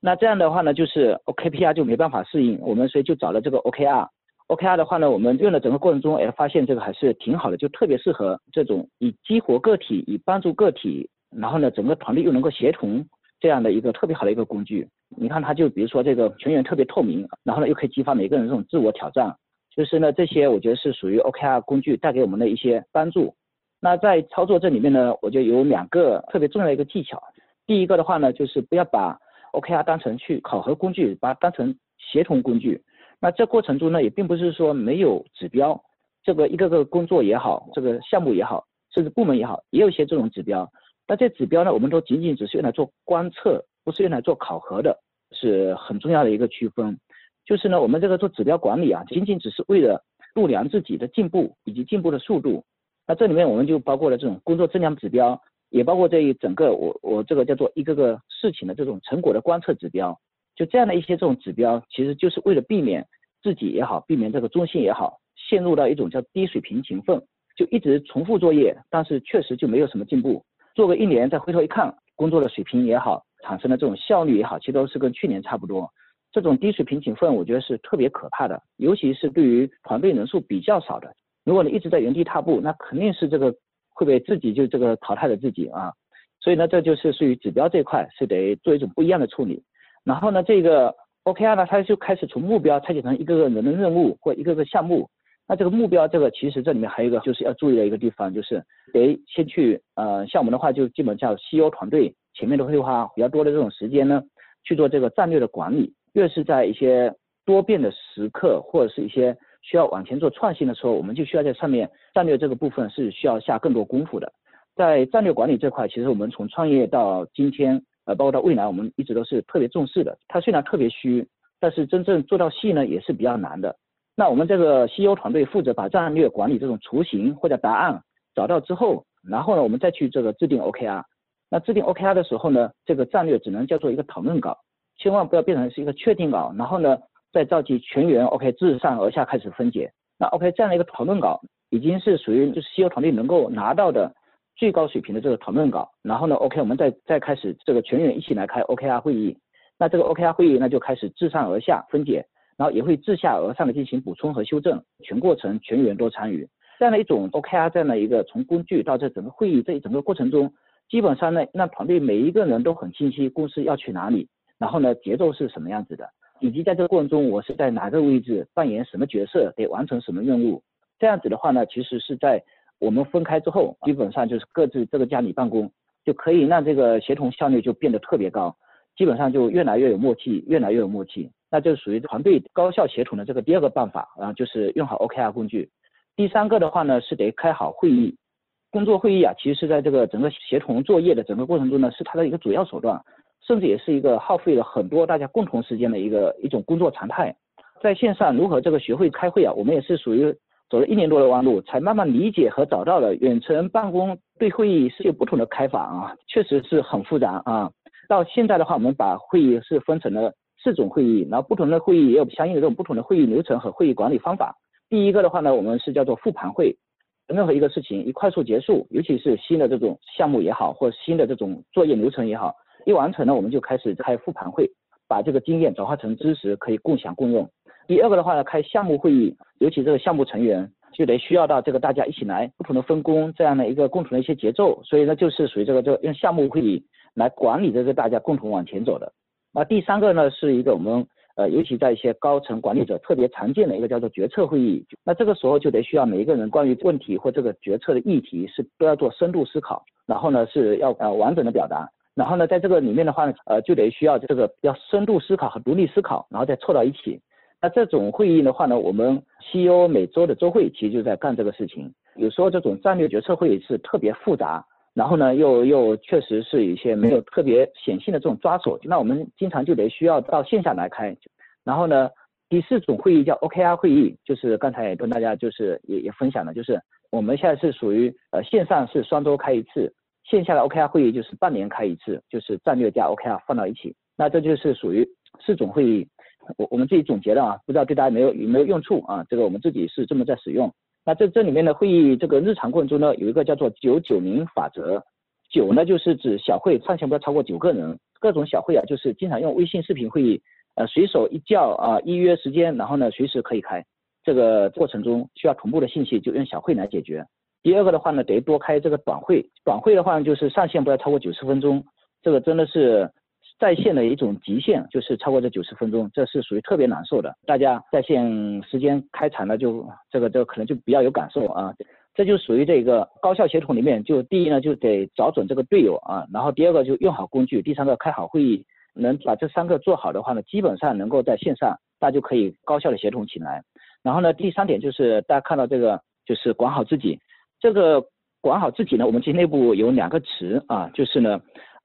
那这样的话呢，就是 OKPR 就没办法适应，我们所以就找了这个 OKR。OKR 的话呢，我们用的整个过程中，哎发现这个还是挺好的，就特别适合这种以激活个体、以帮助个体，然后呢整个团队又能够协同这样的一个特别好的一个工具。你看它就比如说这个全员特别透明，然后呢又可以激发每个人这种自我挑战。就是呢，这些我觉得是属于 OKR 工具带给我们的一些帮助。那在操作这里面呢，我觉得有两个特别重要的一个技巧。第一个的话呢，就是不要把 OKR 当成去考核工具，把它当成协同工具。那这过程中呢，也并不是说没有指标，这个一个个工作也好，这个项目也好，甚至部门也好，也有一些这种指标。那这指标呢，我们都仅仅只是用来做观测，不是用来做考核的，是很重要的一个区分。就是呢，我们这个做指标管理啊，仅仅只是为了度量自己的进步以及进步的速度。那这里面我们就包括了这种工作质量指标，也包括这一整个我我这个叫做一个个事情的这种成果的观测指标。就这样的一些这种指标，其实就是为了避免自己也好，避免这个中心也好，陷入到一种叫低水平勤奋，就一直重复作业，但是确实就没有什么进步。做个一年再回头一看，工作的水平也好，产生的这种效率也好，其实都是跟去年差不多。这种低水平勤奋，我觉得是特别可怕的，尤其是对于团队人数比较少的。如果你一直在原地踏步，那肯定是这个会被自己就这个淘汰了自己啊。所以呢，这就是属于指标这块是得做一种不一样的处理。然后呢，这个 OKR 呢，它就开始从目标拆解成一个个人的任务或一个个项目。那这个目标，这个其实这里面还有一个就是要注意的一个地方，就是得先去呃，像我们的话就基本叫 CEO 团队前面都会花比较多的这种时间呢，去做这个战略的管理。越是在一些多变的时刻，或者是一些需要往前做创新的时候，我们就需要在上面战略这个部分是需要下更多功夫的。在战略管理这块，其实我们从创业到今天，呃，包括到未来，我们一直都是特别重视的。它虽然特别虚，但是真正做到细呢，也是比较难的。那我们这个 CEO 团队负责把战略管理这种雏形或者答案找到之后，然后呢，我们再去这个制定 OKR。那制定 OKR 的时候呢，这个战略只能叫做一个讨论稿，千万不要变成是一个确定稿。然后呢，再召集全员 OK 自上而下开始分解。那 OK 这样的一个讨论稿已经是属于就是 CEO 团队能够拿到的最高水平的这个讨论稿。然后呢，OK 我们再再开始这个全员一起来开 OKR 会议。那这个 OKR 会议那就开始自上而下分解，然后也会自下而上的进行补充和修正，全过程全员都参与。这样的一种 OKR 这样的一个从工具到这整个会议这一整个过程中。基本上呢，让团队每一个人都很清晰公司要去哪里，然后呢节奏是什么样子的，以及在这个过程中我是在哪个位置扮演什么角色，得完成什么任务。这样子的话呢，其实是在我们分开之后，基本上就是各自这个家里办公，就可以让这个协同效率就变得特别高，基本上就越来越有默契，越来越有默契。那就属于团队高效协同的这个第二个办法啊，就是用好 OKR 工具。第三个的话呢，是得开好会议。工作会议啊，其实是在这个整个协同作业的整个过程中呢，是它的一个主要手段，甚至也是一个耗费了很多大家共同时间的一个一种工作常态。在线上如何这个学会开会啊，我们也是属于走了一年多的弯路，才慢慢理解和找到了远程办公对会议是有不同的开法啊，确实是很复杂啊。到现在的话，我们把会议是分成了四种会议，然后不同的会议也有相应的这种不同的会议流程和会议管理方法。第一个的话呢，我们是叫做复盘会。任何一个事情一快速结束，尤其是新的这种项目也好，或新的这种作业流程也好，一完成了，我们就开始开复盘会，把这个经验转化成知识，可以共享共用。第二个的话呢，开项目会议，尤其这个项目成员就得需要到这个大家一起来，不同的分工这样的一个共同的一些节奏，所以呢，就是属于这个这用项目会议来管理这个大家共同往前走的。那第三个呢，是一个我们。呃，尤其在一些高层管理者特别常见的一个叫做决策会议，那这个时候就得需要每一个人关于问题或这个决策的议题是都要做深度思考，然后呢是要呃完整的表达，然后呢在这个里面的话呢，呃就得需要这个要深度思考和独立思考，然后再凑到一起。那这种会议的话呢，我们 CEO 每周的周会其实就在干这个事情。有时候这种战略决策会议是特别复杂，然后呢又又确实是一些没有特别显性的这种抓手，那我们经常就得需要到线下来开。然后呢，第四种会议叫 OKR 会议，就是刚才也跟大家就是也也分享了，就是我们现在是属于呃线上是双周开一次，线下的 OKR 会议就是半年开一次，就是战略加 OKR 放到一起，那这就是属于四种会议。我我们自己总结的啊，不知道对大家没有有没有用处啊？这个我们自己是这么在使用。那这这里面的会议这个日常过程中呢，有一个叫做九九零法则，九呢就是指小会上限不要超过九个人，各种小会啊就是经常用微信视频会议。呃，随手一叫啊，预约时间，然后呢，随时可以开。这个过程中需要同步的信息，就用小会来解决。第二个的话呢，得多开这个短会。短会的话，就是上限不要超过九十分钟。这个真的是在线的一种极限，就是超过这九十分钟，这是属于特别难受的。大家在线时间开长了，就这个这个可能就比较有感受啊。这就属于这个高效协同里面，就第一呢，就得找准这个队友啊，然后第二个就用好工具，第三个开好会议。能把这三个做好的话呢，基本上能够在线上，大家就可以高效的协同起来。然后呢，第三点就是大家看到这个，就是管好自己。这个管好自己呢，我们其实内部有两个词啊，就是呢，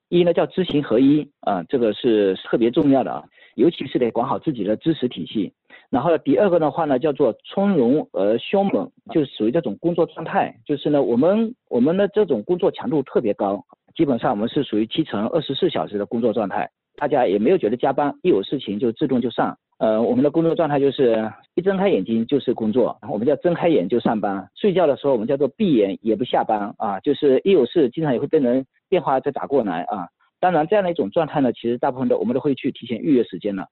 一呢叫知行合一啊，这个是特别重要的啊，尤其是得管好自己的知识体系。然后第二个的话呢，叫做从容而凶猛，就是属于这种工作状态，就是呢，我们我们的这种工作强度特别高，基本上我们是属于七乘二十四小时的工作状态。大家也没有觉得加班，一有事情就自动就上。呃，我们的工作状态就是一睁开眼睛就是工作，我们叫睁开眼就上班。睡觉的时候我们叫做闭眼也不下班啊，就是一有事经常也会被人电话再打过来啊。当然这样的一种状态呢，其实大部分的我们都会去提前预约时间了。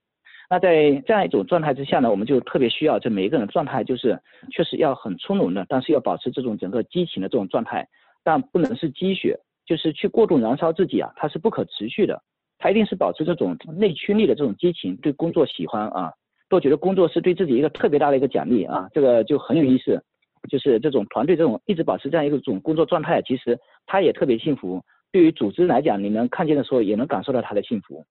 那在这样一种状态之下呢，我们就特别需要这每一个人的状态就是确实要很从容的，但是要保持这种整个激情的这种状态，但不能是积雪，就是去过度燃烧自己啊，它是不可持续的。它一定是保持这种内驱力的这种激情，对工作喜欢啊，都觉得工作是对自己一个特别大的一个奖励啊，这个就很有意思。就是这种团队这种一直保持这样一个种工作状态，其实他也特别幸福。对于组织来讲，你能看见的时候，也能感受到他的幸福。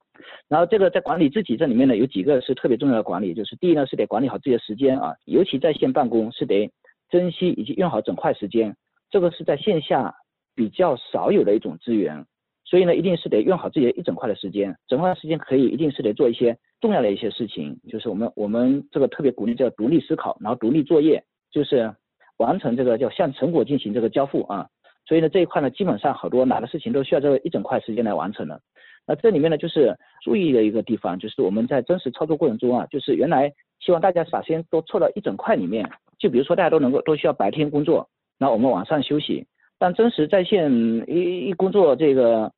然后这个在管理自己这里面呢，有几个是特别重要的管理，就是第一呢是得管理好自己的时间啊，尤其在线办公是得珍惜以及用好整块时间，这个是在线下比较少有的一种资源。所以呢，一定是得用好自己的一整块的时间，整块时间可以一定是得做一些重要的一些事情，就是我们我们这个特别鼓励叫独立思考，然后独立作业，就是完成这个叫向成果进行这个交付啊。所以呢，这一块呢，基本上好多难的事情都需要这一整块时间来完成的。那这里面呢，就是注意的一个地方，就是我们在真实操作过程中啊，就是原来希望大家把时间都凑到一整块里面，就比如说大家都能够都需要白天工作，那我们晚上休息。但真实在线一一工作这个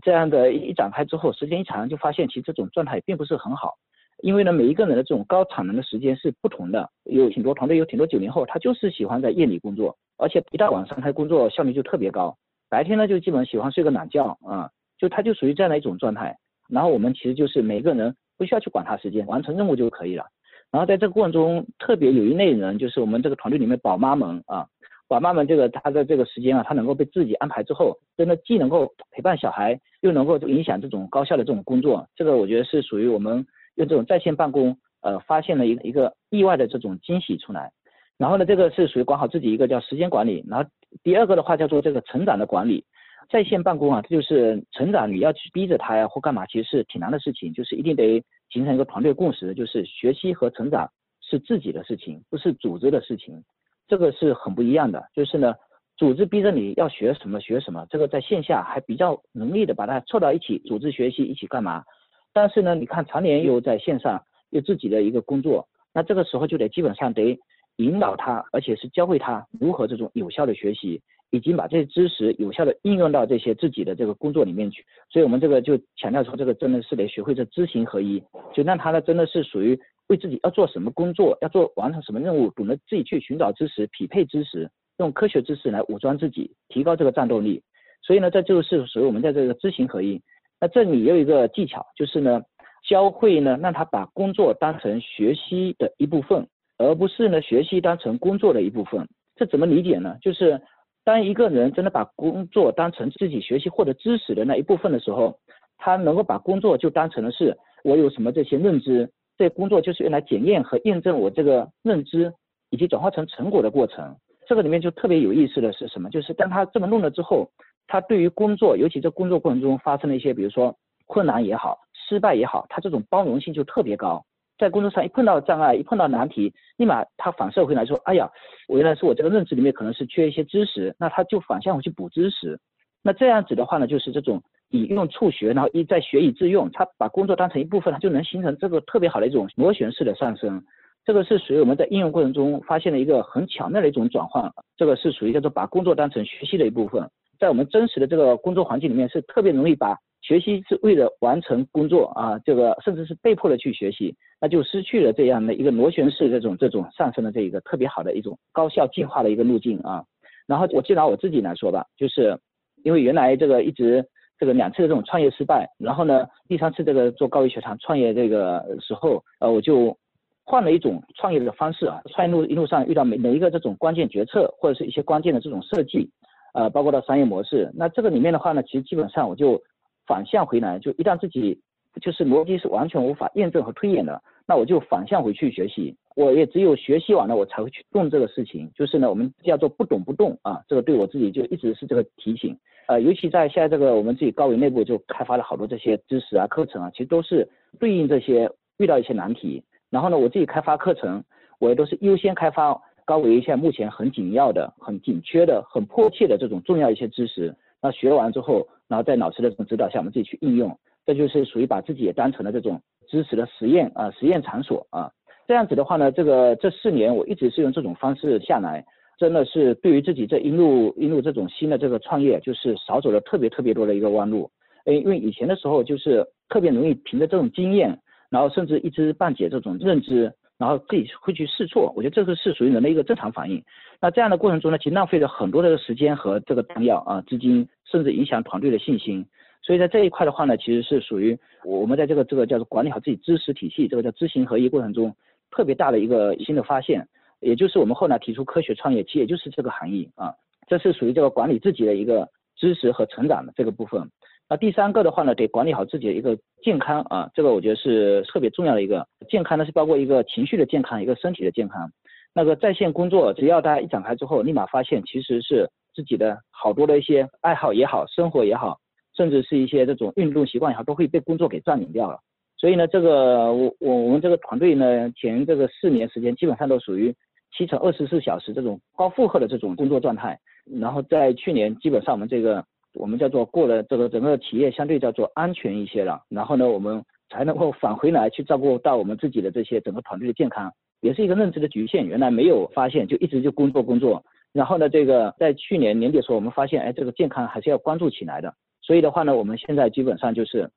这样的一展开之后，时间一长就发现其实这种状态并不是很好，因为呢每一个人的这种高产能的时间是不同的，有挺多团队有挺多九零后他就是喜欢在夜里工作，而且一到晚上他工作效率就特别高，白天呢就基本喜欢睡个懒觉啊。就他就属于这样的一种状态，然后我们其实就是每个人不需要去管他时间，完成任务就可以了。然后在这个过程中，特别有一类人，就是我们这个团队里面宝妈们啊，宝妈们这个她的这个时间啊，她能够被自己安排之后，真的既能够陪伴小孩，又能够影响这种高效的这种工作，这个我觉得是属于我们用这种在线办公呃发现了一个一个意外的这种惊喜出来。然后呢，这个是属于管好自己一个叫时间管理，然后第二个的话叫做这个成长的管理。在线办公啊，这就是成长，你要去逼着他呀或干嘛，其实是挺难的事情。就是一定得形成一个团队共识，就是学习和成长是自己的事情，不是组织的事情，这个是很不一样的。就是呢，组织逼着你要学什么学什么，这个在线下还比较容易的把它凑到一起，组织学习一起干嘛。但是呢，你看常年又在线上，有自己的一个工作，那这个时候就得基本上得引导他，而且是教会他如何这种有效的学习。已经把这些知识有效的应用到这些自己的这个工作里面去，所以我们这个就强调说，这个真的是得学会这知行合一，就让他呢真的是属于为自己要做什么工作，要做完成什么任务，懂得自己去寻找知识、匹配知识，用科学知识来武装自己，提高这个战斗力。所以呢，这就是属于我们在这个知行合一。那这里有一个技巧，就是呢，教会呢让他把工作当成学习的一部分，而不是呢学习当成工作的一部分。这怎么理解呢？就是。当一个人真的把工作当成自己学习获得知识的那一部分的时候，他能够把工作就当成的是我有什么这些认知，这工作就是用来检验和验证我这个认知以及转化成成果的过程。这个里面就特别有意思的是什么？就是当他这么弄了之后，他对于工作，尤其在工作过程中发生了一些，比如说困难也好，失败也好，他这种包容性就特别高。在工作上一碰到障碍，一碰到难题，立马他反射回来说：“哎呀，我原来是我这个认知里面可能是缺一些知识，那他就反向回去补知识。那这样子的话呢，就是这种以用促学，然后一再学以致用，他把工作当成一部分，他就能形成这个特别好的一种螺旋式的上升。这个是属于我们在应用过程中发现的一个很巧妙的一种转换。这个是属于叫做把工作当成学习的一部分，在我们真实的这个工作环境里面是特别容易把。学习是为了完成工作啊，这个甚至是被迫的去学习，那就失去了这样的一个螺旋式这种这种上升的这一个特别好的一种高效进化的一个路径啊。然后我就拿我自己来说吧，就是因为原来这个一直这个两次的这种创业失败，然后呢第三次这个做高一学堂创业这个时候，呃我就换了一种创业的方式啊，创业路一路上遇到每每一个这种关键决策或者是一些关键的这种设计，呃包括到商业模式，那这个里面的话呢，其实基本上我就。反向回来，就一旦自己就是逻辑是完全无法验证和推演的，那我就反向回去学习。我也只有学习完了，我才会去动这个事情。就是呢，我们叫做不懂不动啊，这个对我自己就一直是这个提醒。呃，尤其在现在这个我们自己高维内部就开发了好多这些知识啊、课程啊，其实都是对应这些遇到一些难题。然后呢，我自己开发课程，我也都是优先开发高维现在目前很紧要的、很紧缺的、很迫切的这种重要一些知识。那学完之后。然后在老师的这种指导下，我们自己去应用，这就是属于把自己也当成了这种知识的实验啊，实验场所啊。这样子的话呢，这个这四年我一直是用这种方式下来，真的是对于自己这一路一路这种新的这个创业，就是少走了特别特别多的一个弯路。哎，因为以前的时候就是特别容易凭着这种经验，然后甚至一知半解这种认知。然后自己会去试错，我觉得这个是属于人的一个正常反应。那这样的过程中呢，其实浪费了很多的时间和这个弹药啊、资金，甚至影响团队的信心。所以在这一块的话呢，其实是属于我们在这个这个叫做管理好自己知识体系，这个叫知行合一过程中特别大的一个新的发现，也就是我们后来提出科学创业，其实也就是这个含义啊。这是属于这个管理自己的一个知识和成长的这个部分。那第三个的话呢，得管理好自己的一个健康啊，这个我觉得是特别重要的一个健康呢，是包括一个情绪的健康，一个身体的健康。那个在线工作，只要大家一展开之后，立马发现其实是自己的好多的一些爱好也好，生活也好，甚至是一些这种运动习惯也好，都会被工作给占领掉了。所以呢，这个我我我们这个团队呢，前这个四年时间基本上都属于七乘二十四小时这种高负荷的这种工作状态。然后在去年基本上我们这个我们叫做过了这个整个企业相对叫做安全一些了。然后呢，我们才能够返回来去照顾到我们自己的这些整个团队的健康，也是一个认知的局限。原来没有发现，就一直就工作工作。然后呢，这个在去年年底的时候，我们发现，哎，这个健康还是要关注起来的。所以的话呢，我们现在基本上就是，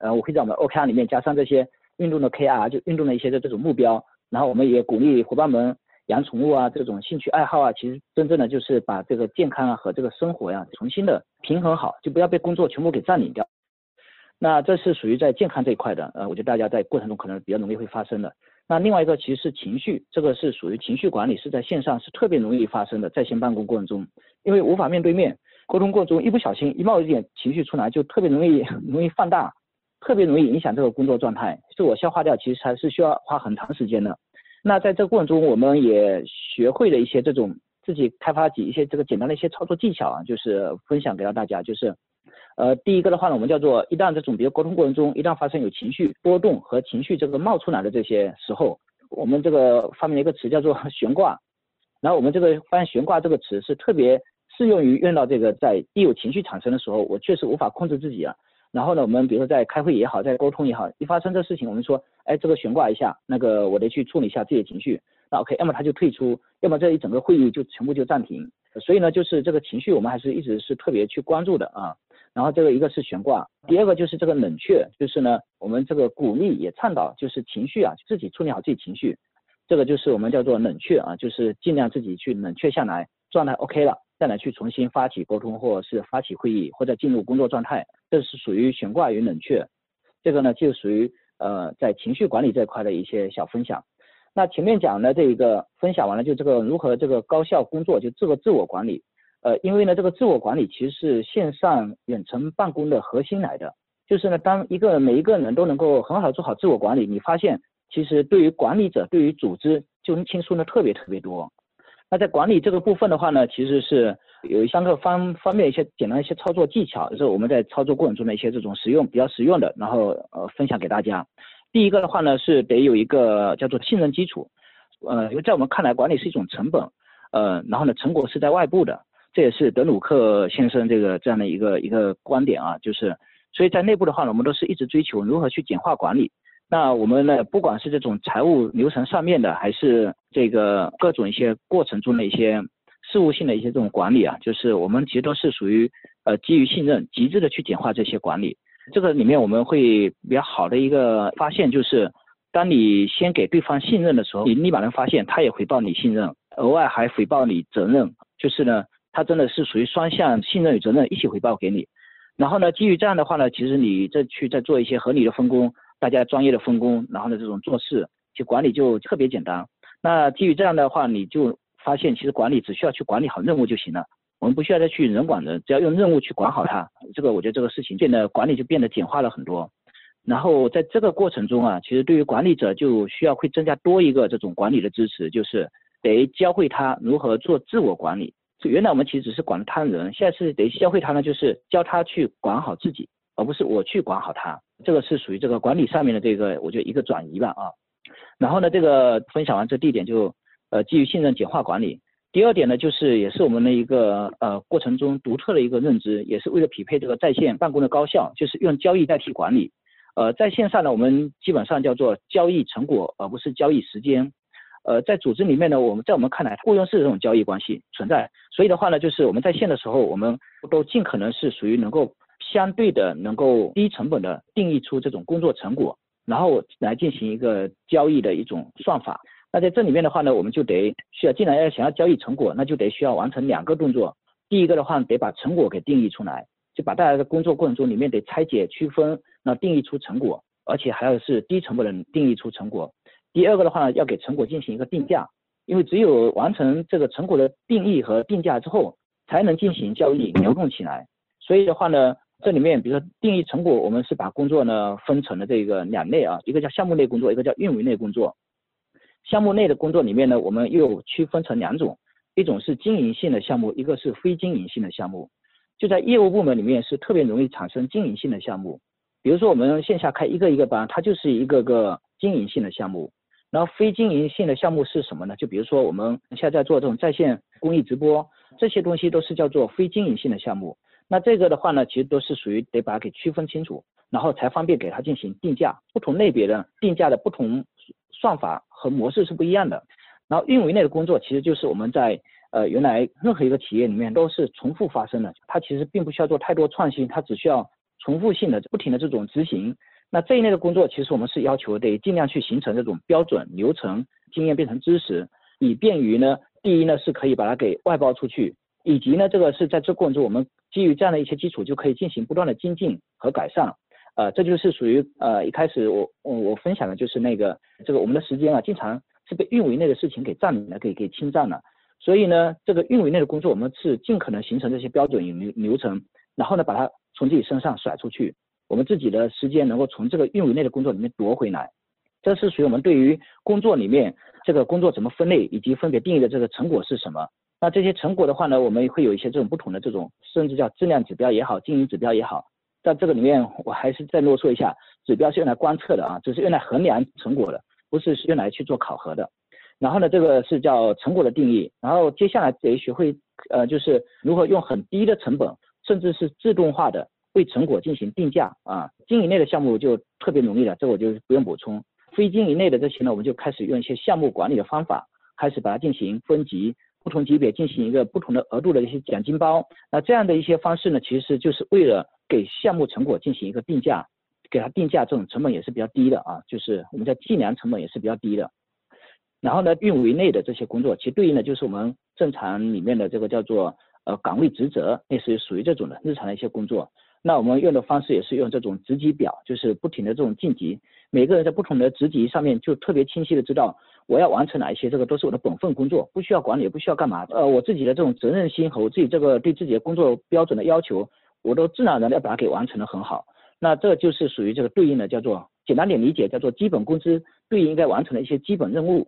呃，我会在我们 OKR 里面加上这些运动的 KR，就运动的一些的这种目标。然后我们也鼓励伙伴们养宠物啊，这种兴趣爱好啊，其实真正的就是把这个健康啊和这个生活呀重新的平衡好，就不要被工作全部给占领掉。那这是属于在健康这一块的，呃，我觉得大家在过程中可能比较容易会发生的。那另外一个其实是情绪，这个是属于情绪管理，是在线上是特别容易发生的，在线办公过程中，因为无法面对面沟通过程中，一不小心一冒一点情绪出来，就特别容易 容易放大，特别容易影响这个工作状态，自我消化掉，其实还是需要花很长时间的。那在这个过程中，我们也学会了一些这种自己开发几一些这个简单的一些操作技巧啊，就是分享给到大家，就是。呃，第一个的话呢，我们叫做一旦这种比如沟通过程中，一旦发生有情绪波动和情绪这个冒出来的这些时候，我们这个发明了一个词叫做悬挂。然后我们这个发现悬挂这个词是特别适用于用到这个在一有情绪产生的时候，我确实无法控制自己啊。然后呢，我们比如说在开会也好，在沟通也好，一发生这事情，我们说，哎，这个悬挂一下，那个我得去处理一下自己的情绪。那 OK，要么他就退出，要么这一整个会议就全部就暂停。所以呢，就是这个情绪我们还是一直是特别去关注的啊。然后这个一个是悬挂，第二个就是这个冷却，就是呢，我们这个鼓励也倡导，就是情绪啊，自己处理好自己情绪，这个就是我们叫做冷却啊，就是尽量自己去冷却下来，状态 OK 了，再来去重新发起沟通或者是发起会议或者进入工作状态，这是属于悬挂与冷却，这个呢就属于呃在情绪管理这块的一些小分享。那前面讲的这一个分享完了，就这个如何这个高效工作，就这个自我管理。呃，因为呢，这个自我管理其实是线上远程办公的核心来的。就是呢，当一个每一个人都能够很好做好自我管理，你发现其实对于管理者、对于组织就轻松的特别特别多。那在管理这个部分的话呢，其实是有三个方方面一些简单一些操作技巧，就是我们在操作过程中的一些这种实用比较实用的，然后呃分享给大家。第一个的话呢，是得有一个叫做信任基础。呃，因为在我们看来，管理是一种成本，呃，然后呢，成果是在外部的。这也是德鲁克先生这个这样的一个一个观点啊，就是所以在内部的话呢，我们都是一直追求如何去简化管理。那我们呢，不管是这种财务流程上面的，还是这个各种一些过程中的一些事务性的一些这种管理啊，就是我们其实都是属于呃基于信任，极致的去简化这些管理。这个里面我们会比较好的一个发现就是，当你先给对方信任的时候，你立马能发现他也回报你信任，额外还回报你责任，就是呢。他真的是属于双向信任与责任一起回报给你，然后呢，基于这样的话呢，其实你再去再做一些合理的分工，大家专业的分工，然后呢这种做事就管理就特别简单。那基于这样的话，你就发现其实管理只需要去管理好任务就行了，我们不需要再去人管人，只要用任务去管好它，这个我觉得这个事情变得管理就变得简化了很多。然后在这个过程中啊，其实对于管理者就需要会增加多一个这种管理的支持，就是得教会他如何做自我管理。原来我们其实只是管他人，现在是得教会他呢，就是教他去管好自己，而不是我去管好他。这个是属于这个管理上面的这个，我觉得一个转移吧啊。然后呢，这个分享完这第一点就，呃，基于信任简化管理。第二点呢，就是也是我们的一个呃过程中独特的一个认知，也是为了匹配这个在线办公的高效，就是用交易代替管理。呃，在线上呢，我们基本上叫做交易成果，而不是交易时间。呃，在组织里面呢，我们在我们看来，雇佣是这种交易关系存在。所以的话呢，就是我们在线的时候，我们都尽可能是属于能够相对的、能够低成本的定义出这种工作成果，然后来进行一个交易的一种算法。那在这里面的话呢，我们就得需要，既然要想要交易成果，那就得需要完成两个动作。第一个的话，得把成果给定义出来，就把大家的工作过程中里面得拆解区分，那定义出成果，而且还要是低成本的定义出成果。第二个的话呢，要给成果进行一个定价，因为只有完成这个成果的定义和定价之后，才能进行交易流动起来。所以的话呢，这里面比如说定义成果，我们是把工作呢分成了这个两类啊，一个叫项目类工作，一个叫运维类工作。项目内的工作里面呢，我们又区分成两种，一种是经营性的项目，一个是非经营性的项目。就在业务部门里面是特别容易产生经营性的项目。比如说我们线下开一个一个班，它就是一个个经营性的项目。然后非经营性的项目是什么呢？就比如说我们现在做这种在线公益直播，这些东西都是叫做非经营性的项目。那这个的话呢，其实都是属于得把它给区分清楚，然后才方便给它进行定价。不同类别的定价的不同算法和模式是不一样的。然后运维类的工作其实就是我们在呃原来任何一个企业里面都是重复发生的，它其实并不需要做太多创新，它只需要重复性的不停的这种执行。那这一类的工作，其实我们是要求得尽量去形成这种标准流程经验变成知识，以便于呢，第一呢是可以把它给外包出去，以及呢这个是在这过程中，我们基于这样的一些基础，就可以进行不断的精进和改善。呃，这就是属于呃一开始我我我分享的就是那个这个我们的时间啊，经常是被运维内的事情给占领了，给给侵占了。所以呢，这个运维内的工作，我们是尽可能形成这些标准流流程，然后呢把它从自己身上甩出去。我们自己的时间能够从这个运维内的工作里面夺回来，这是属于我们对于工作里面这个工作怎么分类以及分别定义的这个成果是什么。那这些成果的话呢，我们会有一些这种不同的这种，甚至叫质量指标也好，经营指标也好。在这个里面，我还是再啰嗦一下，指标是用来观测的啊，只是用来衡量成果的，不是用来去做考核的。然后呢，这个是叫成果的定义。然后接下来得学会呃，就是如何用很低的成本，甚至是自动化的。为成果进行定价啊，经营类的项目就特别容易了，这我就不用补充。非经营类的这些呢，我们就开始用一些项目管理的方法，开始把它进行分级，不同级别进行一个不同的额度的一些奖金包。那这样的一些方式呢，其实就是为了给项目成果进行一个定价，给它定价这种成本也是比较低的啊，就是我们叫计量成本也是比较低的。然后呢，运维内的这些工作，其对应的就是我们正常里面的这个叫做呃岗位职责，类似于属于这种的日常的一些工作。那我们用的方式也是用这种职级表，就是不停的这种晋级，每个人在不同的职级上面就特别清晰的知道我要完成哪一些，这个都是我的本分工作，不需要管理，不需要干嘛。呃，我自己的这种责任心和我自己这个对自己的工作标准的要求，我都自然而然要把它给完成的很好。那这就是属于这个对应的叫做简单点理解，叫做基本工资对应应该完成的一些基本任务。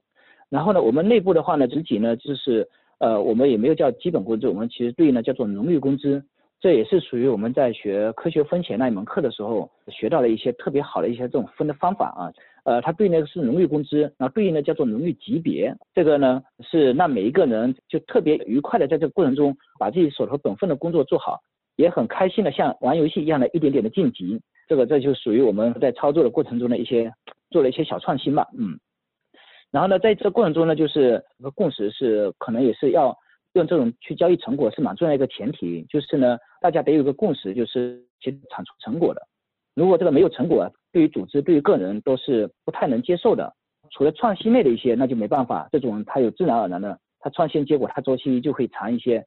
然后呢，我们内部的话呢，整体呢就是呃，我们也没有叫基本工资，我们其实对应的叫做荣誉工资。这也是属于我们在学科学分钱那一门课的时候学到的一些特别好的一些这种分的方法啊。呃，它对应的是荣誉工资，然后对应的叫做荣誉级别。这个呢是让每一个人就特别愉快的在这个过程中把自己手头本分的工作做好，也很开心的像玩游戏一样的一点点的晋级。这个这就属于我们在操作的过程中的一些做了一些小创新吧，嗯。然后呢，在这个过程中呢，就是共识是可能也是要。用这种去交易成果是蛮重要一个前提，就是呢，大家得有个共识，就是其产出成果的。如果这个没有成果，对于组织、对于个人都是不太能接受的。除了创新类的一些，那就没办法，这种它有自然而然的，它创新结果它周期就会长一些。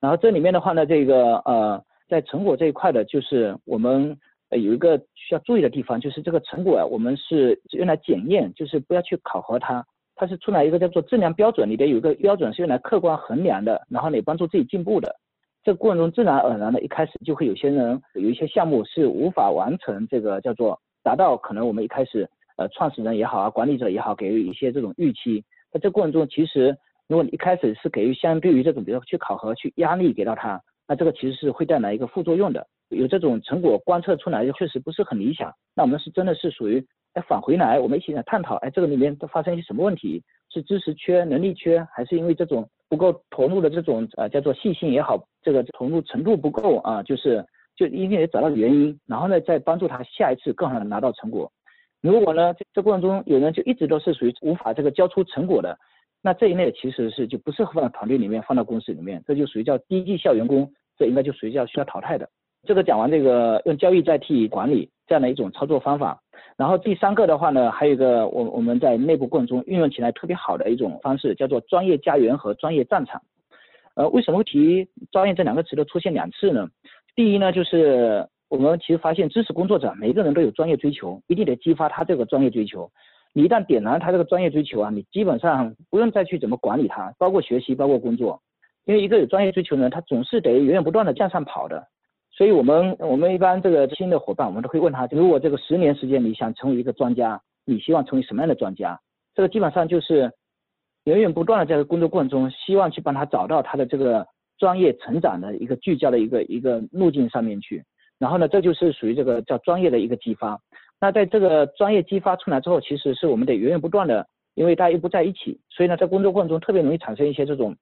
然后这里面的话呢，这个呃，在成果这一块的，就是我们有一个需要注意的地方，就是这个成果啊，我们是用来检验，就是不要去考核它。它是出来一个叫做质量标准，里边有一个标准是用来客观衡量的，然后呢帮助自己进步的。这个过程中自然而然的，一开始就会有些人有一些项目是无法完成这个叫做达到可能我们一开始呃创始人也好啊管理者也好给予一些这种预期。在这过程中，其实如果你一开始是给予相对于这种比如说去考核去压力给到他，那这个其实是会带来一个副作用的。有这种成果观测出来确实不是很理想，那我们是真的是属于。再返回来，我们一起来探讨，哎，这个里面都发生一些什么问题？是知识缺、能力缺，还是因为这种不够投入的这种呃叫做细心也好，这个投入程度不够啊？就是就一定得找到原因，然后呢再帮助他下一次更好的拿到成果。如果呢这过程中有人就一直都是属于无法这个交出成果的，那这一类其实是就不适合放到团队里面，放到公司里面，这就属于叫低绩效员工，这应该就属于叫需要淘汰的。这个讲完这个用交易代替管理这样的一种操作方法。然后第三个的话呢，还有一个我我们在内部过程中运用起来特别好的一种方式，叫做专业家园和专业战场。呃，为什么会提专业这两个词都出现两次呢？第一呢，就是我们其实发现知识工作者每个人都有专业追求，一定得激发他这个专业追求。你一旦点燃他这个专业追求啊，你基本上不用再去怎么管理他，包括学习，包括工作，因为一个有专业追求的人，他总是得源源不断的向上跑的。所以，我们我们一般这个新的伙伴，我们都会问他：如果这个十年时间你想成为一个专家，你希望成为什么样的专家？这个基本上就是源源不断的在这工作过程中，希望去帮他找到他的这个专业成长的一个聚焦的一个一个路径上面去。然后呢，这就是属于这个叫专业的一个激发。那在这个专业激发出来之后，其实是我们得源源不断的，因为大家又不在一起，所以呢，在工作过程中特别容易产生一些这种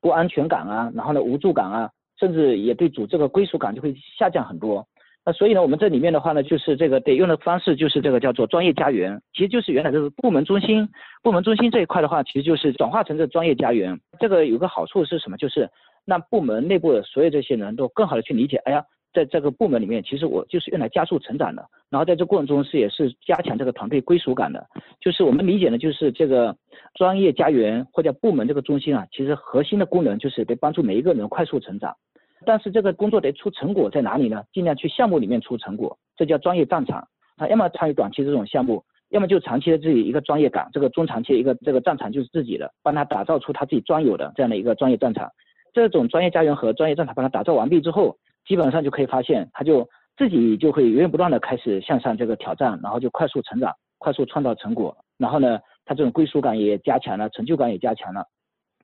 不安全感啊，然后呢无助感啊，甚至也对组织的归属感就会下降很多。那所以呢，我们这里面的话呢，就是这个得用的方式就是这个叫做专业家园，其实就是原来这个部门中心，部门中心这一块的话，其实就是转化成这专业家园。这个有个好处是什么？就是让部门内部的所有这些人都更好的去理解，哎呀。在这个部门里面，其实我就是用来加速成长的。然后在这过程中是也是加强这个团队归属感的。就是我们理解呢，就是这个专业家园或者部门这个中心啊，其实核心的功能就是得帮助每一个人快速成长。但是这个工作得出成果在哪里呢？尽量去项目里面出成果，这叫专业战场。他要么参与短期这种项目，要么就长期的自己一个专业岗。这个中长期一个这个战场就是自己的，帮他打造出他自己专有的这样的一个专业战场。这种专业家园和专业战场帮他打造完毕之后。基本上就可以发现，他就自己就会源源不断的开始向上这个挑战，然后就快速成长，快速创造成果。然后呢，他这种归属感也加强了，成就感也加强了。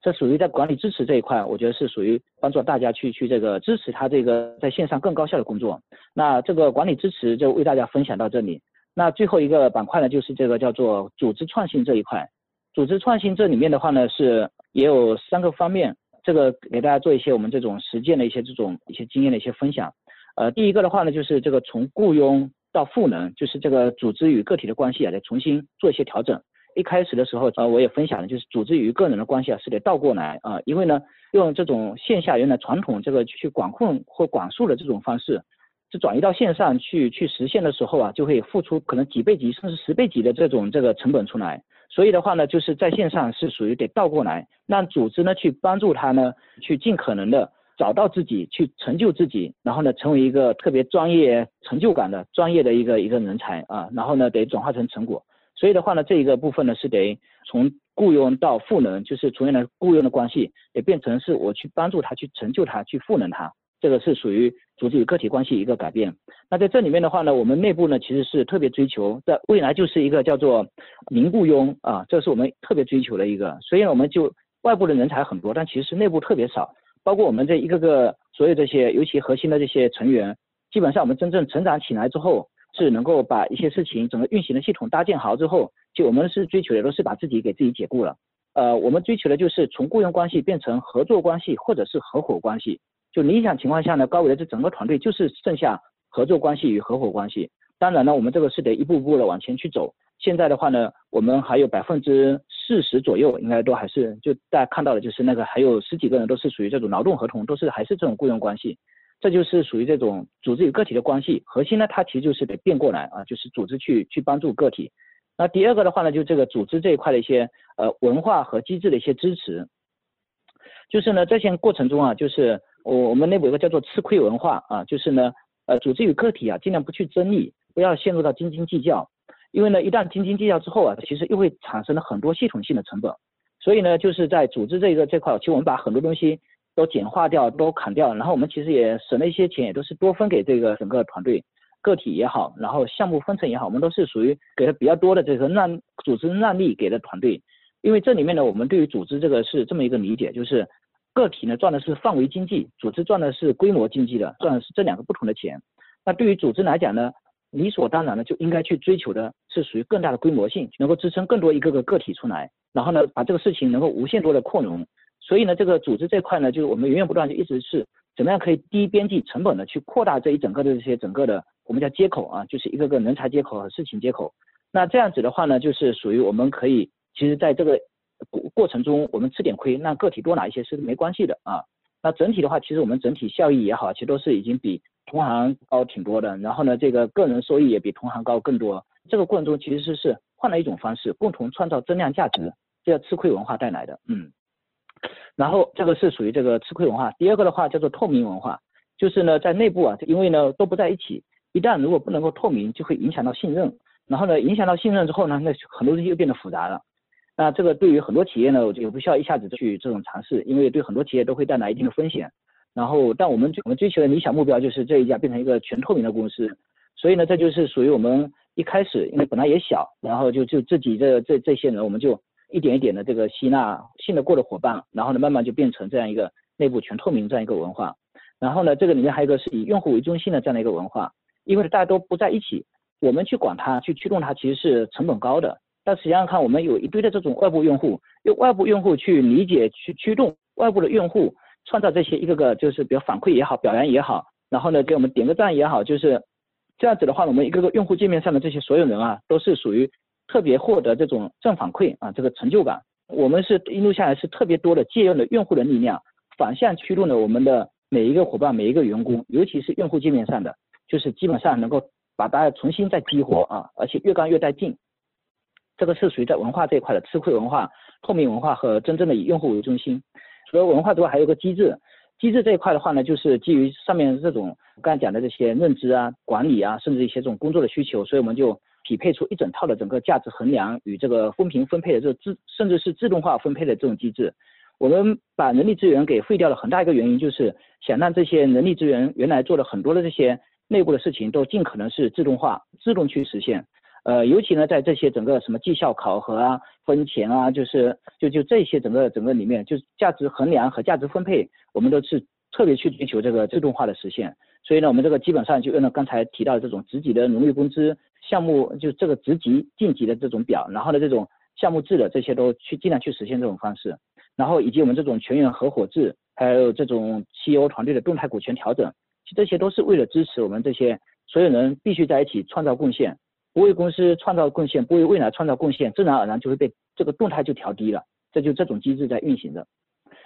这属于在管理支持这一块，我觉得是属于帮助大家去去这个支持他这个在线上更高效的工作。那这个管理支持就为大家分享到这里。那最后一个板块呢，就是这个叫做组织创新这一块。组织创新这里面的话呢，是也有三个方面。这个给大家做一些我们这种实践的一些这种一些经验的一些分享。呃，第一个的话呢，就是这个从雇佣到赋能，就是这个组织与个体的关系啊，得重新做一些调整。一开始的时候，呃，我也分享了，就是组织与个人的关系啊，是得倒过来啊，因为呢，用这种线下原来传统这个去管控或管束的这种方式，是转移到线上去去实现的时候啊，就会付出可能几倍级甚至十倍级的这种这个成本出来。所以的话呢，就是在线上是属于得倒过来，让组织呢去帮助他呢，去尽可能的找到自己，去成就自己，然后呢成为一个特别专业、成就感的专业的一个一个人才啊，然后呢得转化成成果。所以的话呢，这一个部分呢是得从雇佣到赋能，就是从原来雇佣的关系，得变成是我去帮助他，去成就他，去赋能他。这个是属于组织与个体关系一个改变。那在这里面的话呢，我们内部呢其实是特别追求，在未来就是一个叫做零雇佣啊，这是我们特别追求的一个。所以我们就外部的人才很多，但其实内部特别少。包括我们这一个个所有这些，尤其核心的这些成员，基本上我们真正成长起来之后，是能够把一些事情整个运行的系统搭建好之后，就我们是追求的都是把自己给自己解雇了。呃，我们追求的就是从雇佣关系变成合作关系或者是合伙关系。就理想情况下呢，高伟的这整个团队就是剩下合作关系与合伙关系。当然呢，我们这个是得一步步的往前去走。现在的话呢，我们还有百分之四十左右，应该都还是就大家看到的，就是那个还有十几个人都是属于这种劳动合同，都是还是这种雇佣关系。这就是属于这种组织与个体的关系。核心呢，它其实就是得变过来啊，就是组织去去帮助个体。那第二个的话呢，就这个组织这一块的一些呃文化和机制的一些支持。就是呢，这些过程中啊，就是。我我们内部有个叫做吃亏文化啊，就是呢，呃，组织与个体啊，尽量不去争利，不要陷入到斤斤计较，因为呢，一旦斤斤计较之后啊，其实又会产生了很多系统性的成本。所以呢，就是在组织这个这块，其实我们把很多东西都简化掉，都砍掉，然后我们其实也省了一些钱，也都是多分给这个整个团队，个体也好，然后项目分成也好，我们都是属于给的比较多的这个让组织让利给的团队，因为这里面呢，我们对于组织这个是这么一个理解，就是。个体呢赚的是范围经济，组织赚的是规模经济的，赚的是这两个不同的钱。那对于组织来讲呢，理所当然的就应该去追求的是属于更大的规模性，能够支撑更多一个个个体出来，然后呢把这个事情能够无限多的扩容。所以呢，这个组织这块呢，就是我们源源不断就一直是怎么样可以低边际成本的去扩大这一整个的这些整个的我们叫接口啊，就是一个个人才接口和事情接口。那这样子的话呢，就是属于我们可以其实在这个。过过程中，我们吃点亏，那个体多拿一些是没关系的啊。那整体的话，其实我们整体效益也好，其实都是已经比同行高挺多的。然后呢，这个个人收益也比同行高更多。这个过程中其实是是换了一种方式，共同创造增量价值，这叫吃亏文化带来的。嗯。然后这个是属于这个吃亏文化。第二个的话叫做透明文化，就是呢在内部啊，因为呢都不在一起，一旦如果不能够透明，就会影响到信任。然后呢，影响到信任之后呢，那很多东西又变得复杂了。那这个对于很多企业呢，我就不需要一下子去这种尝试，因为对很多企业都会带来一定的风险。然后，但我们我们追求的理想目标就是这一家变成一个全透明的公司。所以呢，这就是属于我们一开始，因为本来也小，然后就就自己这这这些人，我们就一点一点的这个吸纳信得过的伙伴，然后呢，慢慢就变成这样一个内部全透明这样一个文化。然后呢，这个里面还有一个是以用户为中心的这样的一个文化，因为大家都不在一起，我们去管它、去驱动它，其实是成本高的。但实际上看，我们有一堆的这种外部用户，用外部用户去理解、去驱动外部的用户，创造这些一个个就是比如反馈也好、表扬也好，然后呢给我们点个赞也好，就是这样子的话，我们一个个用户界面上的这些所有人啊，都是属于特别获得这种正反馈啊，这个成就感。我们是一路下来是特别多的借用了用户的力量，反向驱动了我们的每一个伙伴、每一个员工，尤其是用户界面上的，就是基本上能够把大家重新再激活啊，而且越干越带劲。这个是属于在文化这一块的吃亏文化、透明文化和真正的以用户为中心。除了文化之外，还有个机制。机制这一块的话呢，就是基于上面这种刚才讲的这些认知啊、管理啊，甚至一些这种工作的需求，所以我们就匹配出一整套的整个价值衡量与这个公平分配的这自，甚至是自动化分配的这种机制。我们把人力资源给废掉了，很大一个原因就是想让这些人力资源原来做的很多的这些内部的事情都尽可能是自动化、自动去实现。呃，尤其呢，在这些整个什么绩效考核啊、分钱啊，就是就就这些整个整个里面，就是价值衡量和价值分配，我们都是特别去追求这个自动化的实现。所以呢，我们这个基本上就用了刚才提到的这种职级的荣誉工资项目，就这个职级晋级的这种表，然后呢，这种项目制的这些都去尽量去实现这种方式，然后以及我们这种全员合伙制，还有这种 CEO 团队的动态股权调整，其实这些都是为了支持我们这些所有人必须在一起创造贡献。不为公司创造贡献，不为未来创造贡献，自然而然就会被这个动态就调低了。这就这种机制在运行的。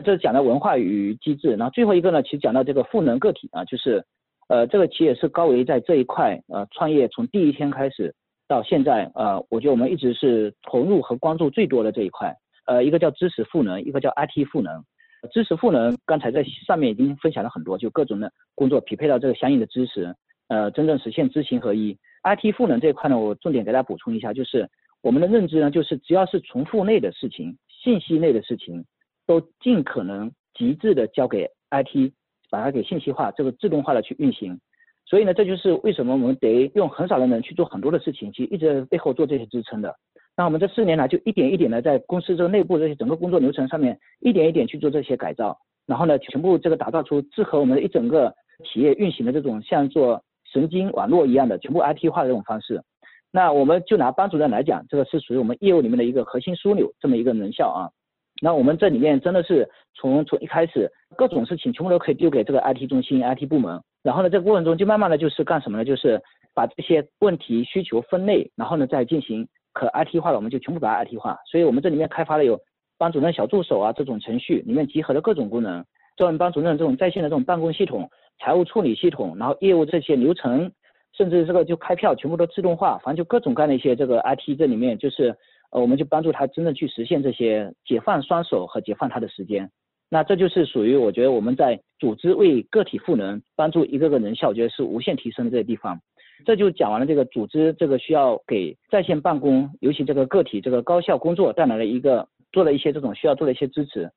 这是讲的文化与机制。然后最后一个呢，其实讲到这个赋能个体啊，就是呃，这个企业是高维在这一块呃创业从第一天开始到现在呃，我觉得我们一直是投入和关注最多的这一块。呃，一个叫知识赋能，一个叫 IT 赋能。知识赋能刚才在上面已经分享了很多，就各种的工作匹配到这个相应的知识，呃，真正实现知行合一。IT 赋能这一块呢，我重点给大家补充一下，就是我们的认知呢，就是只要是重复类的事情、信息类的事情，都尽可能极致的交给 IT，把它给信息化，这个自动化的去运行。所以呢，这就是为什么我们得用很少的人去做很多的事情，其实一直在背后做这些支撑的。那我们这四年来就一点一点的在公司这个内部这些整个工作流程上面，一点一点去做这些改造，然后呢，全部这个打造出适合我们一整个企业运行的这种像做。神经网络一样的全部 IT 化的这种方式，那我们就拿班主任来讲，这个是属于我们业务里面的一个核心枢纽这么一个能效啊。那我们这里面真的是从从一开始各种事情全部都可以丢给这个 IT 中心 IT 部门，然后呢这个过程中就慢慢的就是干什么呢？就是把这些问题需求分类，然后呢再进行可 IT 化的，我们就全部把它 IT 化。所以我们这里面开发了有班主任小助手啊这种程序，里面集合了各种功能，专门班主任这种在线的这种办公系统。财务处理系统，然后业务这些流程，甚至这个就开票全部都自动化，反正就各种各样的一些这个 IT 这里面就是呃，我们就帮助他真正去实现这些解放双手和解放他的时间。那这就是属于我觉得我们在组织为个体赋能，帮助一个个人效，我觉得是无限提升的这些地方。这就讲完了这个组织这个需要给在线办公，尤其这个个体这个高效工作带来了一个做了一些这种需要做的一些支持。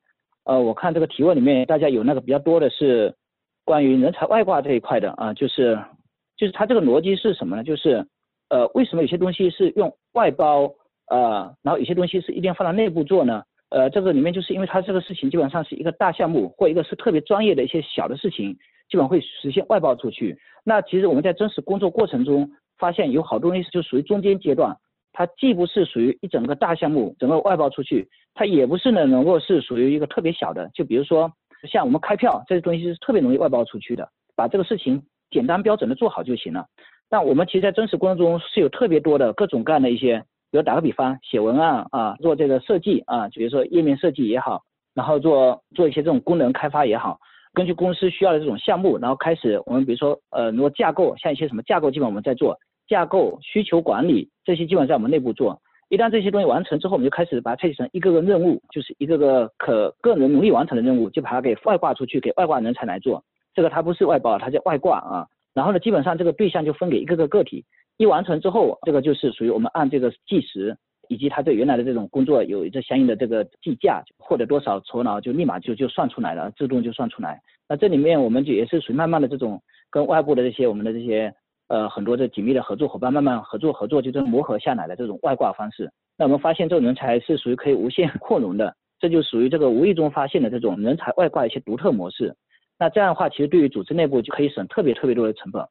呃，我看这个提问里面大家有那个比较多的是。关于人才外挂这一块的啊，就是，就是它这个逻辑是什么呢？就是，呃，为什么有些东西是用外包，呃，然后有些东西是一定要放到内部做呢？呃，这个里面就是因为它这个事情基本上是一个大项目，或一个是特别专业的一些小的事情，基本会实现外包出去。那其实我们在真实工作过程中发现，有好多东西就属于中间阶段，它既不是属于一整个大项目整个外包出去，它也不是呢能够是属于一个特别小的，就比如说。像我们开票这些东西是特别容易外包出去的，把这个事情简单标准的做好就行了。但我们其实，在真实工作中是有特别多的各种各样的一些，比如打个比方，写文案啊，做这个设计啊，比如说页面设计也好，然后做做一些这种功能开发也好，根据公司需要的这种项目，然后开始我们比如说呃，如果架构，像一些什么架构，基本我们在做架构需求管理这些，基本在我们内部做。一旦这些东西完成之后，我们就开始把它拆解成一个个任务，就是一个个可个人努力完成的任务，就把它给外挂出去，给外挂人才来做。这个它不是外包，它叫外挂啊。然后呢，基本上这个对象就分给一个个个体，一完成之后，这个就是属于我们按这个计时，以及他对原来的这种工作有这相应的这个计价，获得多少酬劳，就立马就就算出来了，自动就算出来。那这里面我们就也是属于慢慢的这种跟外部的这些我们的这些。呃，很多的紧密的合作伙伴慢慢合作合作，就这磨合下来的这种外挂方式。那我们发现这种人才是属于可以无限 扩容的，这就属于这个无意中发现的这种人才外挂一些独特模式。那这样的话，其实对于组织内部就可以省特别特别多的成本。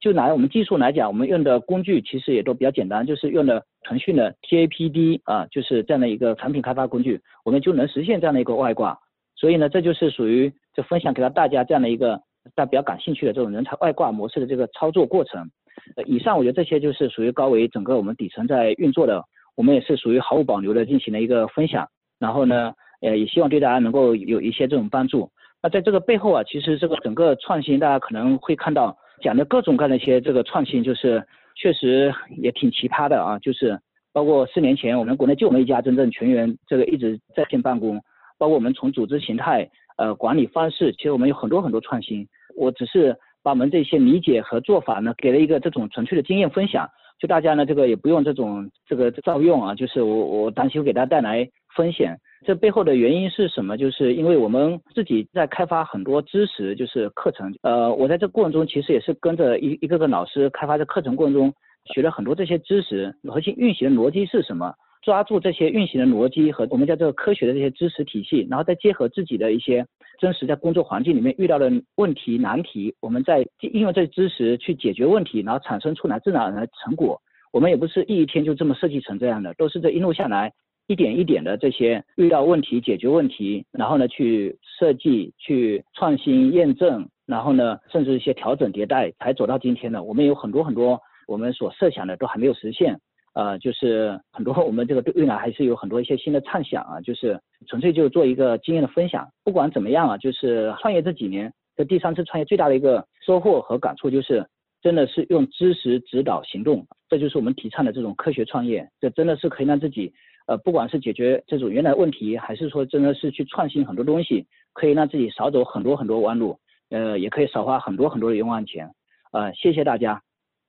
就拿我们技术来讲，我们用的工具其实也都比较简单，就是用的腾讯的 TAPD 啊，就是这样的一个产品开发工具，我们就能实现这样的一个外挂。所以呢，这就是属于就分享给到大家这样的一个大家比较感兴趣的这种人才外挂模式的这个操作过程。呃，以上我觉得这些就是属于高维整个我们底层在运作的，我们也是属于毫无保留的进行了一个分享。然后呢，呃，也希望对大家能够有一些这种帮助。那在这个背后啊，其实这个整个创新，大家可能会看到。讲的各种各样的一些这个创新，就是确实也挺奇葩的啊，就是包括四年前我们国内就我们一家真正全员这个一直在线办公，包括我们从组织形态、呃管理方式，其实我们有很多很多创新。我只是把我们这些理解和做法呢，给了一个这种纯粹的经验分享，就大家呢这个也不用这种这个照用啊，就是我我担心会给大家带来风险。这背后的原因是什么？就是因为我们自己在开发很多知识，就是课程。呃，我在这过程中其实也是跟着一一个个老师开发的课程过程中，学了很多这些知识。核心运行的逻辑是什么？抓住这些运行的逻辑和我们叫这个科学的这些知识体系，然后再结合自己的一些真实在工作环境里面遇到的问题难题，我们再应用这些知识去解决问题，然后产生出来自然而然的成果。我们也不是一天就这么设计成这样的，都是这一路下来。一点一点的这些遇到问题解决问题，然后呢去设计、去创新、验证，然后呢甚至一些调整迭代，才走到今天的。我们有很多很多我们所设想的都还没有实现，呃，就是很多我们这个对未来还是有很多一些新的畅想啊，就是纯粹就做一个经验的分享。不管怎么样啊，就是创业这几年，这第三次创业最大的一个收获和感触就是，真的是用知识指导行动，这就是我们提倡的这种科学创业，这真的是可以让自己。呃，不管是解决这种原来问题，还是说真的是去创新很多东西，可以让自己少走很多很多弯路，呃，也可以少花很多很多的冤枉钱。呃，谢谢大家。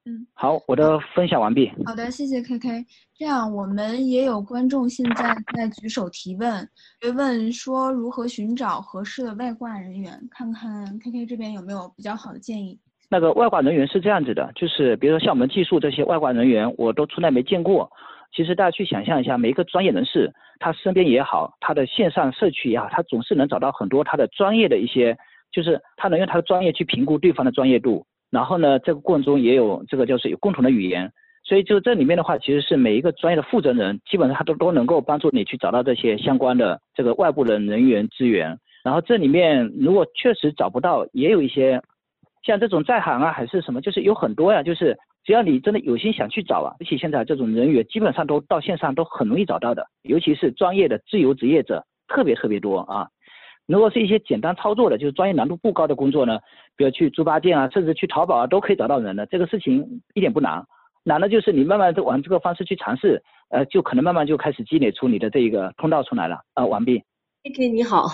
嗯，好，我的分享完毕。好的，谢谢 K K。这样，我们也有观众现在在举手提问，问说如何寻找合适的外挂人员，看看 K K 这边有没有比较好的建议。那个外挂人员是这样子的，就是比如说像我们技术这些外挂人员，我都从来没见过。其实大家去想象一下，每一个专业人士，他身边也好，他的线上社区也好，他总是能找到很多他的专业的一些，就是他能用他的专业去评估对方的专业度。然后呢，这个过程中也有这个就是有共同的语言，所以就这里面的话，其实是每一个专业的负责人，基本上他都都能够帮助你去找到这些相关的这个外部的人员资源。然后这里面如果确实找不到，也有一些像这种在行啊，还是什么，就是有很多呀，就是。只要你真的有心想去找啊，而且现在这种人员基本上都到线上都很容易找到的，尤其是专业的自由职业者特别特别多啊。如果是一些简单操作的，就是专业难度不高的工作呢，比如去猪八戒啊，甚至去淘宝啊，都可以找到人的。这个事情一点不难，难的就是你慢慢的往这个方式去尝试，呃，就可能慢慢就开始积累出你的这一个通道出来了。啊，完毕。K K 你好，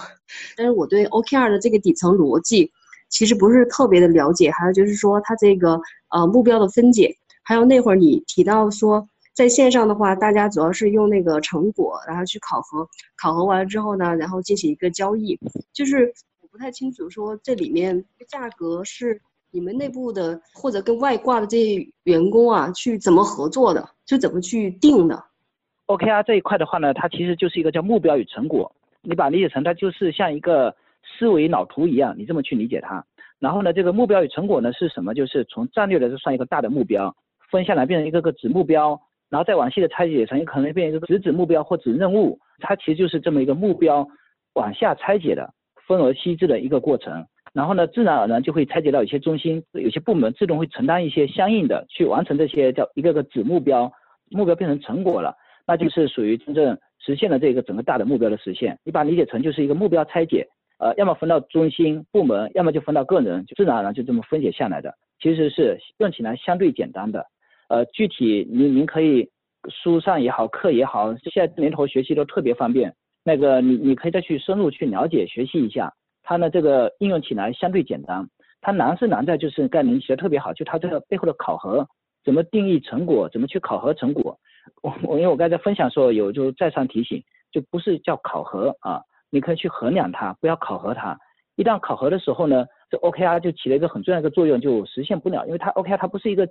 但是我对 OKR 的这个底层逻辑。其实不是特别的了解，还有就是说它这个呃目标的分解，还有那会儿你提到说在线上的话，大家主要是用那个成果，然后去考核，考核完了之后呢，然后进行一个交易。就是我不太清楚说这里面价格是你们内部的或者跟外挂的这些员工啊去怎么合作的，就怎么去定的。OKR 这一块的话呢，它其实就是一个叫目标与成果，你把理解成它就是像一个。思维脑图一样，你这么去理解它。然后呢，这个目标与成果呢是什么？就是从战略的这算一个大的目标，分下来变成一个个子目标，然后再往细的拆解成可能变成一个子子目标或子任务。它其实就是这么一个目标往下拆解的，分而析之的一个过程。然后呢，自然而然就会拆解到有些中心，有些部门自动会承担一些相应的去完成这些叫一个个子目标，目标变成成果了，那就是属于真正实现了这个整个大的目标的实现。你把理解成就是一个目标拆解。呃，要么分到中心部门，要么就分到个人，就自然而然就这么分解下来的，其实是用起来相对简单的。呃，具体您您可以书上也好，课也好，现在年头学习都特别方便。那个你你可以再去深入去了解学习一下，它呢这个应用起来相对简单。它难是难在就是概念学的特别好，就它这个背后的考核，怎么定义成果，怎么去考核成果。我我因为我刚才分享的时候有就再三提醒，就不是叫考核啊。你可以去衡量它，不要考核它。一旦考核的时候呢，这 OKR 就起了一个很重要的一个作用，就实现不了，因为它 OKR 它不是一个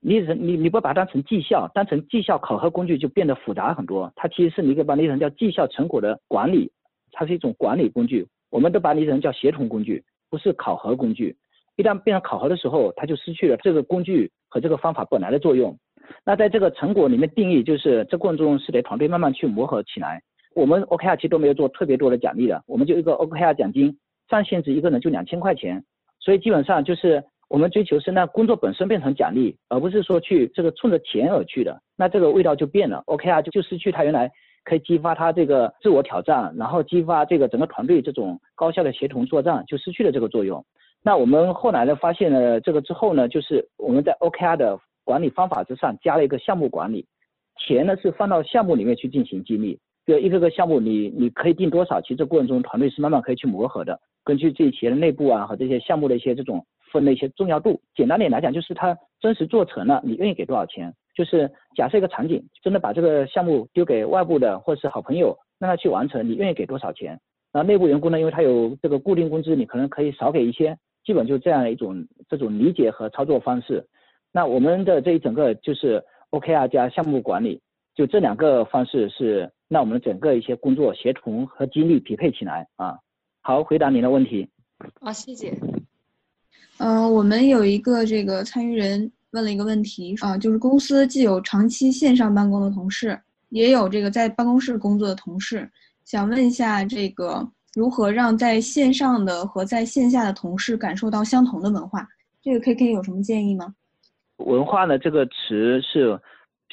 你你你不把它当成绩效，当成绩效考核工具就变得复杂很多。它其实是你可以把理解成叫绩效成果的管理，它是一种管理工具。我们都把理解成叫协同工具，不是考核工具。一旦变成考核的时候，它就失去了这个工具和这个方法本来的作用。那在这个成果里面定义，就是这过程中是得团队慢慢去磨合起来。我们 OKR 其实都没有做特别多的奖励的，我们就一个 OKR 奖金，上限值一个人就两千块钱，所以基本上就是。我们追求是那工作本身变成奖励，而不是说去这个冲着钱而去的，那这个味道就变了。，OKR，就就失去它原来可以激发他这个自我挑战，然后激发这个整个团队这种高效的协同作战，就失去了这个作用。那我们后来呢发现了这个之后呢，就是我们在 OKR 的管理方法之上加了一个项目管理，钱呢是放到项目里面去进行激励，就一个个项目你你可以定多少，其实这过程中团队是慢慢可以去磨合的，根据自己企业的内部啊和这些项目的一些这种。分的一些重要度，简单点来讲，就是它真实做成了，你愿意给多少钱？就是假设一个场景，真的把这个项目丢给外部的或者是好朋友，让他去完成，你愿意给多少钱？那内部员工呢？因为他有这个固定工资，你可能可以少给一些，基本就这样一种这种理解和操作方式。那我们的这一整个就是 OKR 加项目管理，就这两个方式是让我们整个一些工作协同和精力匹配起来啊。好，回答您的问题。啊，谢谢。嗯，我们有一个这个参与人问了一个问题啊，就是公司既有长期线上办公的同事，也有这个在办公室工作的同事，想问一下这个如何让在线上的和在线下的同事感受到相同的文化？这个 K K 有什么建议吗？文化呢这个词是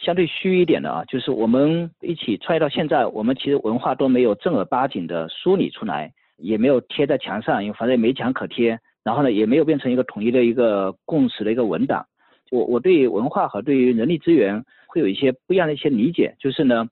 相对虚一点的啊，就是我们一起创业到现在，我们其实文化都没有正儿八经的梳理出来，也没有贴在墙上，因为反正也没墙可贴。然后呢，也没有变成一个统一的一个共识的一个文档。我我对文化和对于人力资源会有一些不一样的一些理解。就是呢，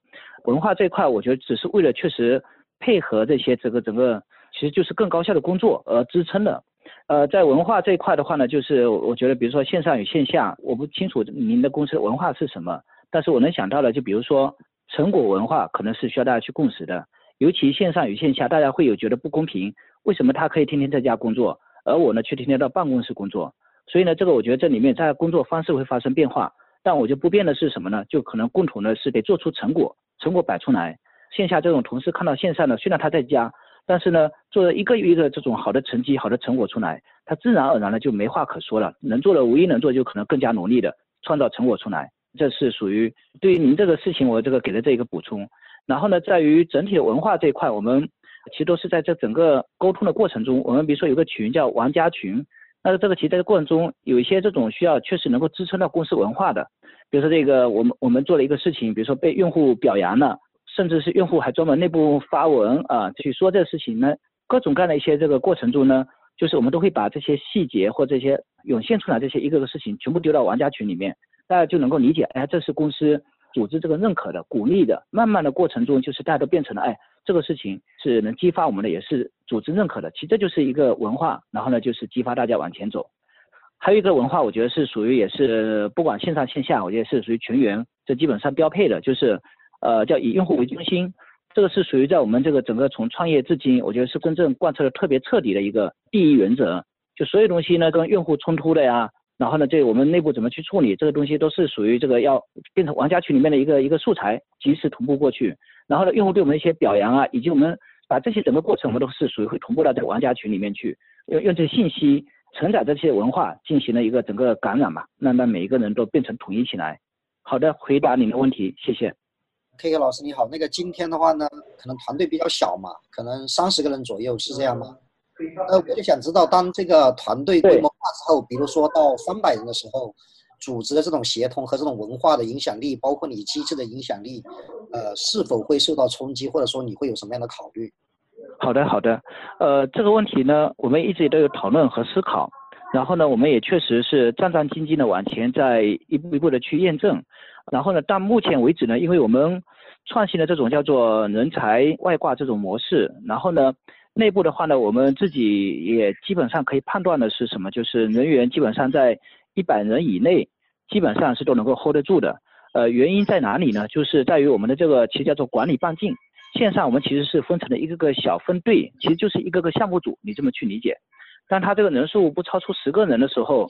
文化这一块，我觉得只是为了确实配合这些这个整个，其实就是更高效的工作而支撑的。呃，在文化这一块的话呢，就是我觉得，比如说线上与线下，我不清楚您的公司文化是什么，但是我能想到的，就比如说成果文化，可能是需要大家去共识的。尤其线上与线下，大家会有觉得不公平，为什么他可以天天在家工作？而我呢，却天天到办公室工作，所以呢，这个我觉得这里面在工作方式会发生变化，但我就不变的是什么呢？就可能共同的是得做出成果，成果摆出来。线下这种同事看到线上呢，虽然他在家，但是呢，做了一个一个这种好的成绩、好的成果出来，他自然而然的就没话可说了。能做的唯一能做，就可能更加努力的创造成果出来。这是属于对于您这个事情，我这个给的这一个补充。然后呢，在于整体的文化这一块，我们。其实都是在这整个沟通的过程中，我们比如说有个群叫玩家群，那这个其实在过程中有一些这种需要确实能够支撑到公司文化的，比如说这个我们我们做了一个事情，比如说被用户表扬了，甚至是用户还专门内部发文啊去说这个事情呢，各种各样的一些这个过程中呢，就是我们都会把这些细节或这些涌现出来这些一个个事情全部丢到玩家群里面，大家就能够理解，哎，这是公司组织这个认可的、鼓励的，慢慢的过程中就是大家都变成了哎。这个事情是能激发我们的，也是组织认可的。其实这就是一个文化，然后呢，就是激发大家往前走。还有一个文化，我觉得是属于也是不管线上线下，我觉得是属于全员，这基本上标配的，就是呃叫以用户为中心。这个是属于在我们这个整个从创业至今，我觉得是真正贯彻的特别彻底的一个第一原则。就所有东西呢，跟用户冲突的呀，然后呢，这我们内部怎么去处理，这个东西都是属于这个要变成玩家群里面的一个一个素材，及时同步过去。然后呢，用户对我们一些表扬啊，以及我们把这些整个过程，我们都是属于会同步到这个玩家群里面去，用用这些信息承载这些文化进行了一个整个感染嘛，让让每一个人都变成统一起来。好的，回答您的问题，谢谢。K K 老师你好，那个今天的话呢，可能团队比较小嘛，可能三十个人左右，是这样吗？呃，我就想知道，当这个团队规模化之后，比如说到三百人的时候。组织的这种协同和这种文化的影响力，包括你机制的影响力，呃，是否会受到冲击，或者说你会有什么样的考虑？好的，好的，呃，这个问题呢，我们一直都有讨论和思考，然后呢，我们也确实是战战兢兢的往前在一步一步的去验证，然后呢，到目前为止呢，因为我们创新的这种叫做人才外挂这种模式，然后呢，内部的话呢，我们自己也基本上可以判断的是什么，就是人员基本上在。一百人以内，基本上是都能够 hold 得住的。呃，原因在哪里呢？就是在于我们的这个其实叫做管理半径。线上我们其实是分成了一个个小分队，其实就是一个个项目组，你这么去理解。但他这个人数不超出十个人的时候，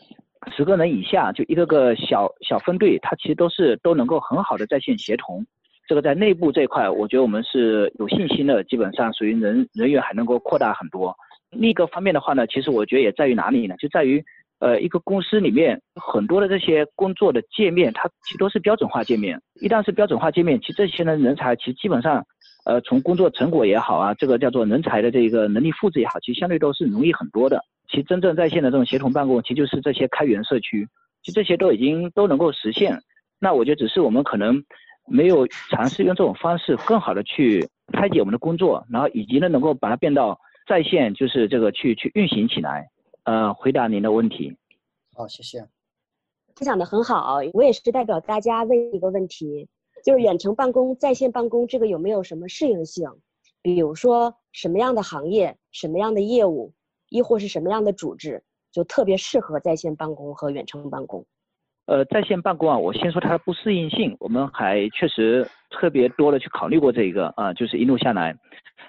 十个人以下就一个个小小分队，他其实都是都能够很好的在线协同。这个在内部这一块，我觉得我们是有信心的，基本上属于人人员还能够扩大很多。另一个方面的话呢，其实我觉得也在于哪里呢？就在于，呃，一个公司里面很多的这些工作的界面，它其实都是标准化界面。一旦是标准化界面，其实这些呢人才其实基本上，呃，从工作成果也好啊，这个叫做人才的这个能力复制也好，其实相对都是容易很多的。其实真正在线的这种协同办公，其实就是这些开源社区，其实这些都已经都能够实现。那我觉得只是我们可能。没有尝试用这种方式更好的去拆解我们的工作，然后以及呢能够把它变到在线，就是这个去去运行起来。呃，回答您的问题。好，谢谢。分享的很好，我也是代表大家问一个问题，就是远程办公、在线办公这个有没有什么适应性？比如说什么样的行业、什么样的业务，亦或是什么样的组织，就特别适合在线办公和远程办公？呃，在线办公啊，我先说它的不适应性，我们还确实特别多的去考虑过这一个啊，就是一路下来，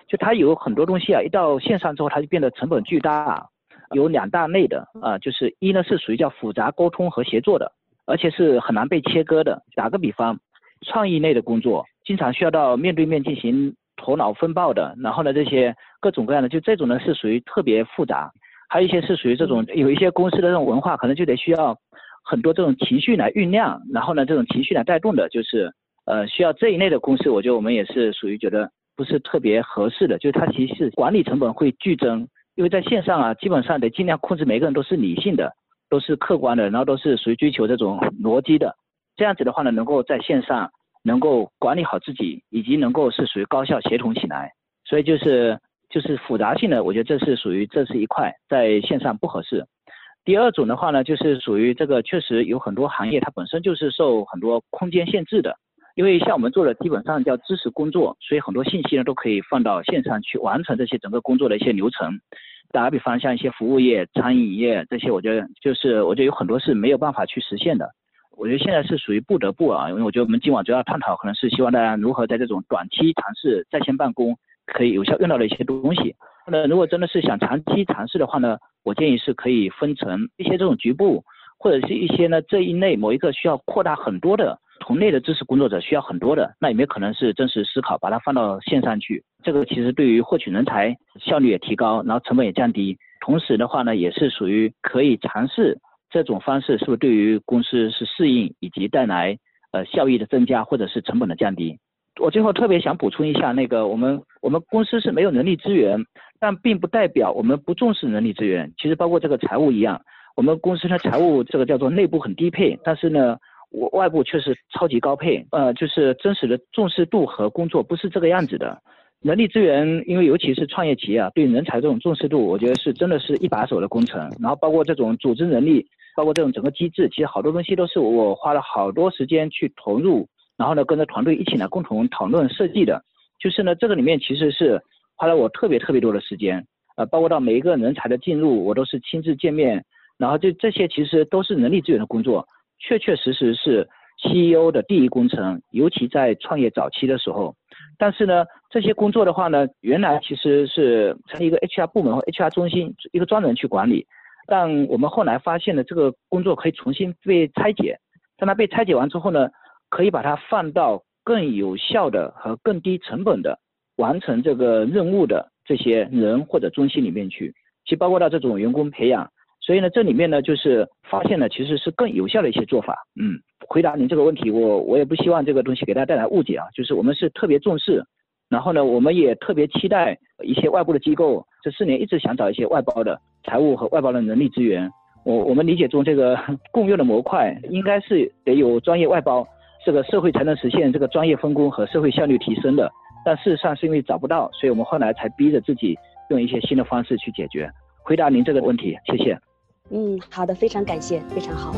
就它有很多东西啊，一到线上之后，它就变得成本巨大，有两大类的啊，就是一呢是属于叫复杂沟通和协作的，而且是很难被切割的。打个比方，创意类的工作，经常需要到面对面进行头脑风暴的，然后呢这些各种各样的，就这种呢是属于特别复杂，还有一些是属于这种有一些公司的这种文化，可能就得需要。很多这种情绪来酝酿，然后呢，这种情绪来带动的，就是呃需要这一类的公司，我觉得我们也是属于觉得不是特别合适的，就是它其实管理成本会剧增，因为在线上啊，基本上得尽量控制每个人都是理性的，都是客观的，然后都是属于追求这种逻辑的，这样子的话呢，能够在线上能够管理好自己，以及能够是属于高效协同起来，所以就是就是复杂性的，我觉得这是属于这是一块在线上不合适。第二种的话呢，就是属于这个，确实有很多行业它本身就是受很多空间限制的，因为像我们做的基本上叫知识工作，所以很多信息呢都可以放到线上去完成这些整个工作的一些流程。打个比方，像一些服务业、餐饮业这些，我觉得就是我觉得有很多是没有办法去实现的。我觉得现在是属于不得不啊，因为我觉得我们今晚主要探讨可能是希望大家如何在这种短期尝试在线办公可以有效用到的一些东西。那如果真的是想长期尝试的话呢？我建议是可以分成一些这种局部，或者是一些呢这一类某一个需要扩大很多的同类的知识工作者需要很多的，那有没有可能是真实思考把它放到线上去？这个其实对于获取人才效率也提高，然后成本也降低，同时的话呢也是属于可以尝试这种方式，是不是对于公司是适应以及带来呃效益的增加或者是成本的降低？我最后特别想补充一下，那个我们我们公司是没有人力资源。但并不代表我们不重视人力资源，其实包括这个财务一样，我们公司的财务这个叫做内部很低配，但是呢，我外部却是超级高配，呃，就是真实的重视度和工作不是这个样子的。人力资源，因为尤其是创业企业啊，对人才这种重视度，我觉得是真的是一把手的工程。然后包括这种组织能力，包括这种整个机制，其实好多东西都是我花了好多时间去投入，然后呢跟着团队一起来共同讨论设计的。就是呢，这个里面其实是。花了我特别特别多的时间，呃，包括到每一个人才的进入，我都是亲自见面，然后这这些其实都是人力资源的工作，确确实实是 CEO 的第一工程，尤其在创业早期的时候。但是呢，这些工作的话呢，原来其实是成立一个 HR 部门或 HR 中心，一个专人去管理。但我们后来发现呢这个工作可以重新被拆解，当它被拆解完之后呢，可以把它放到更有效的和更低成本的。完成这个任务的这些人或者中心里面去，其包括到这种员工培养，所以呢，这里面呢就是发现了其实是更有效的一些做法。嗯，回答您这个问题，我我也不希望这个东西给大家带来误解啊，就是我们是特别重视，然后呢，我们也特别期待一些外部的机构，这四年一直想找一些外包的财务和外包的人力资源。我我们理解中这个 共用的模块应该是得有专业外包，这个社会才能实现这个专业分工和社会效率提升的。但事实上是因为找不到，所以我们后来才逼着自己用一些新的方式去解决。回答您这个问题，谢谢。嗯，好的，非常感谢，非常好。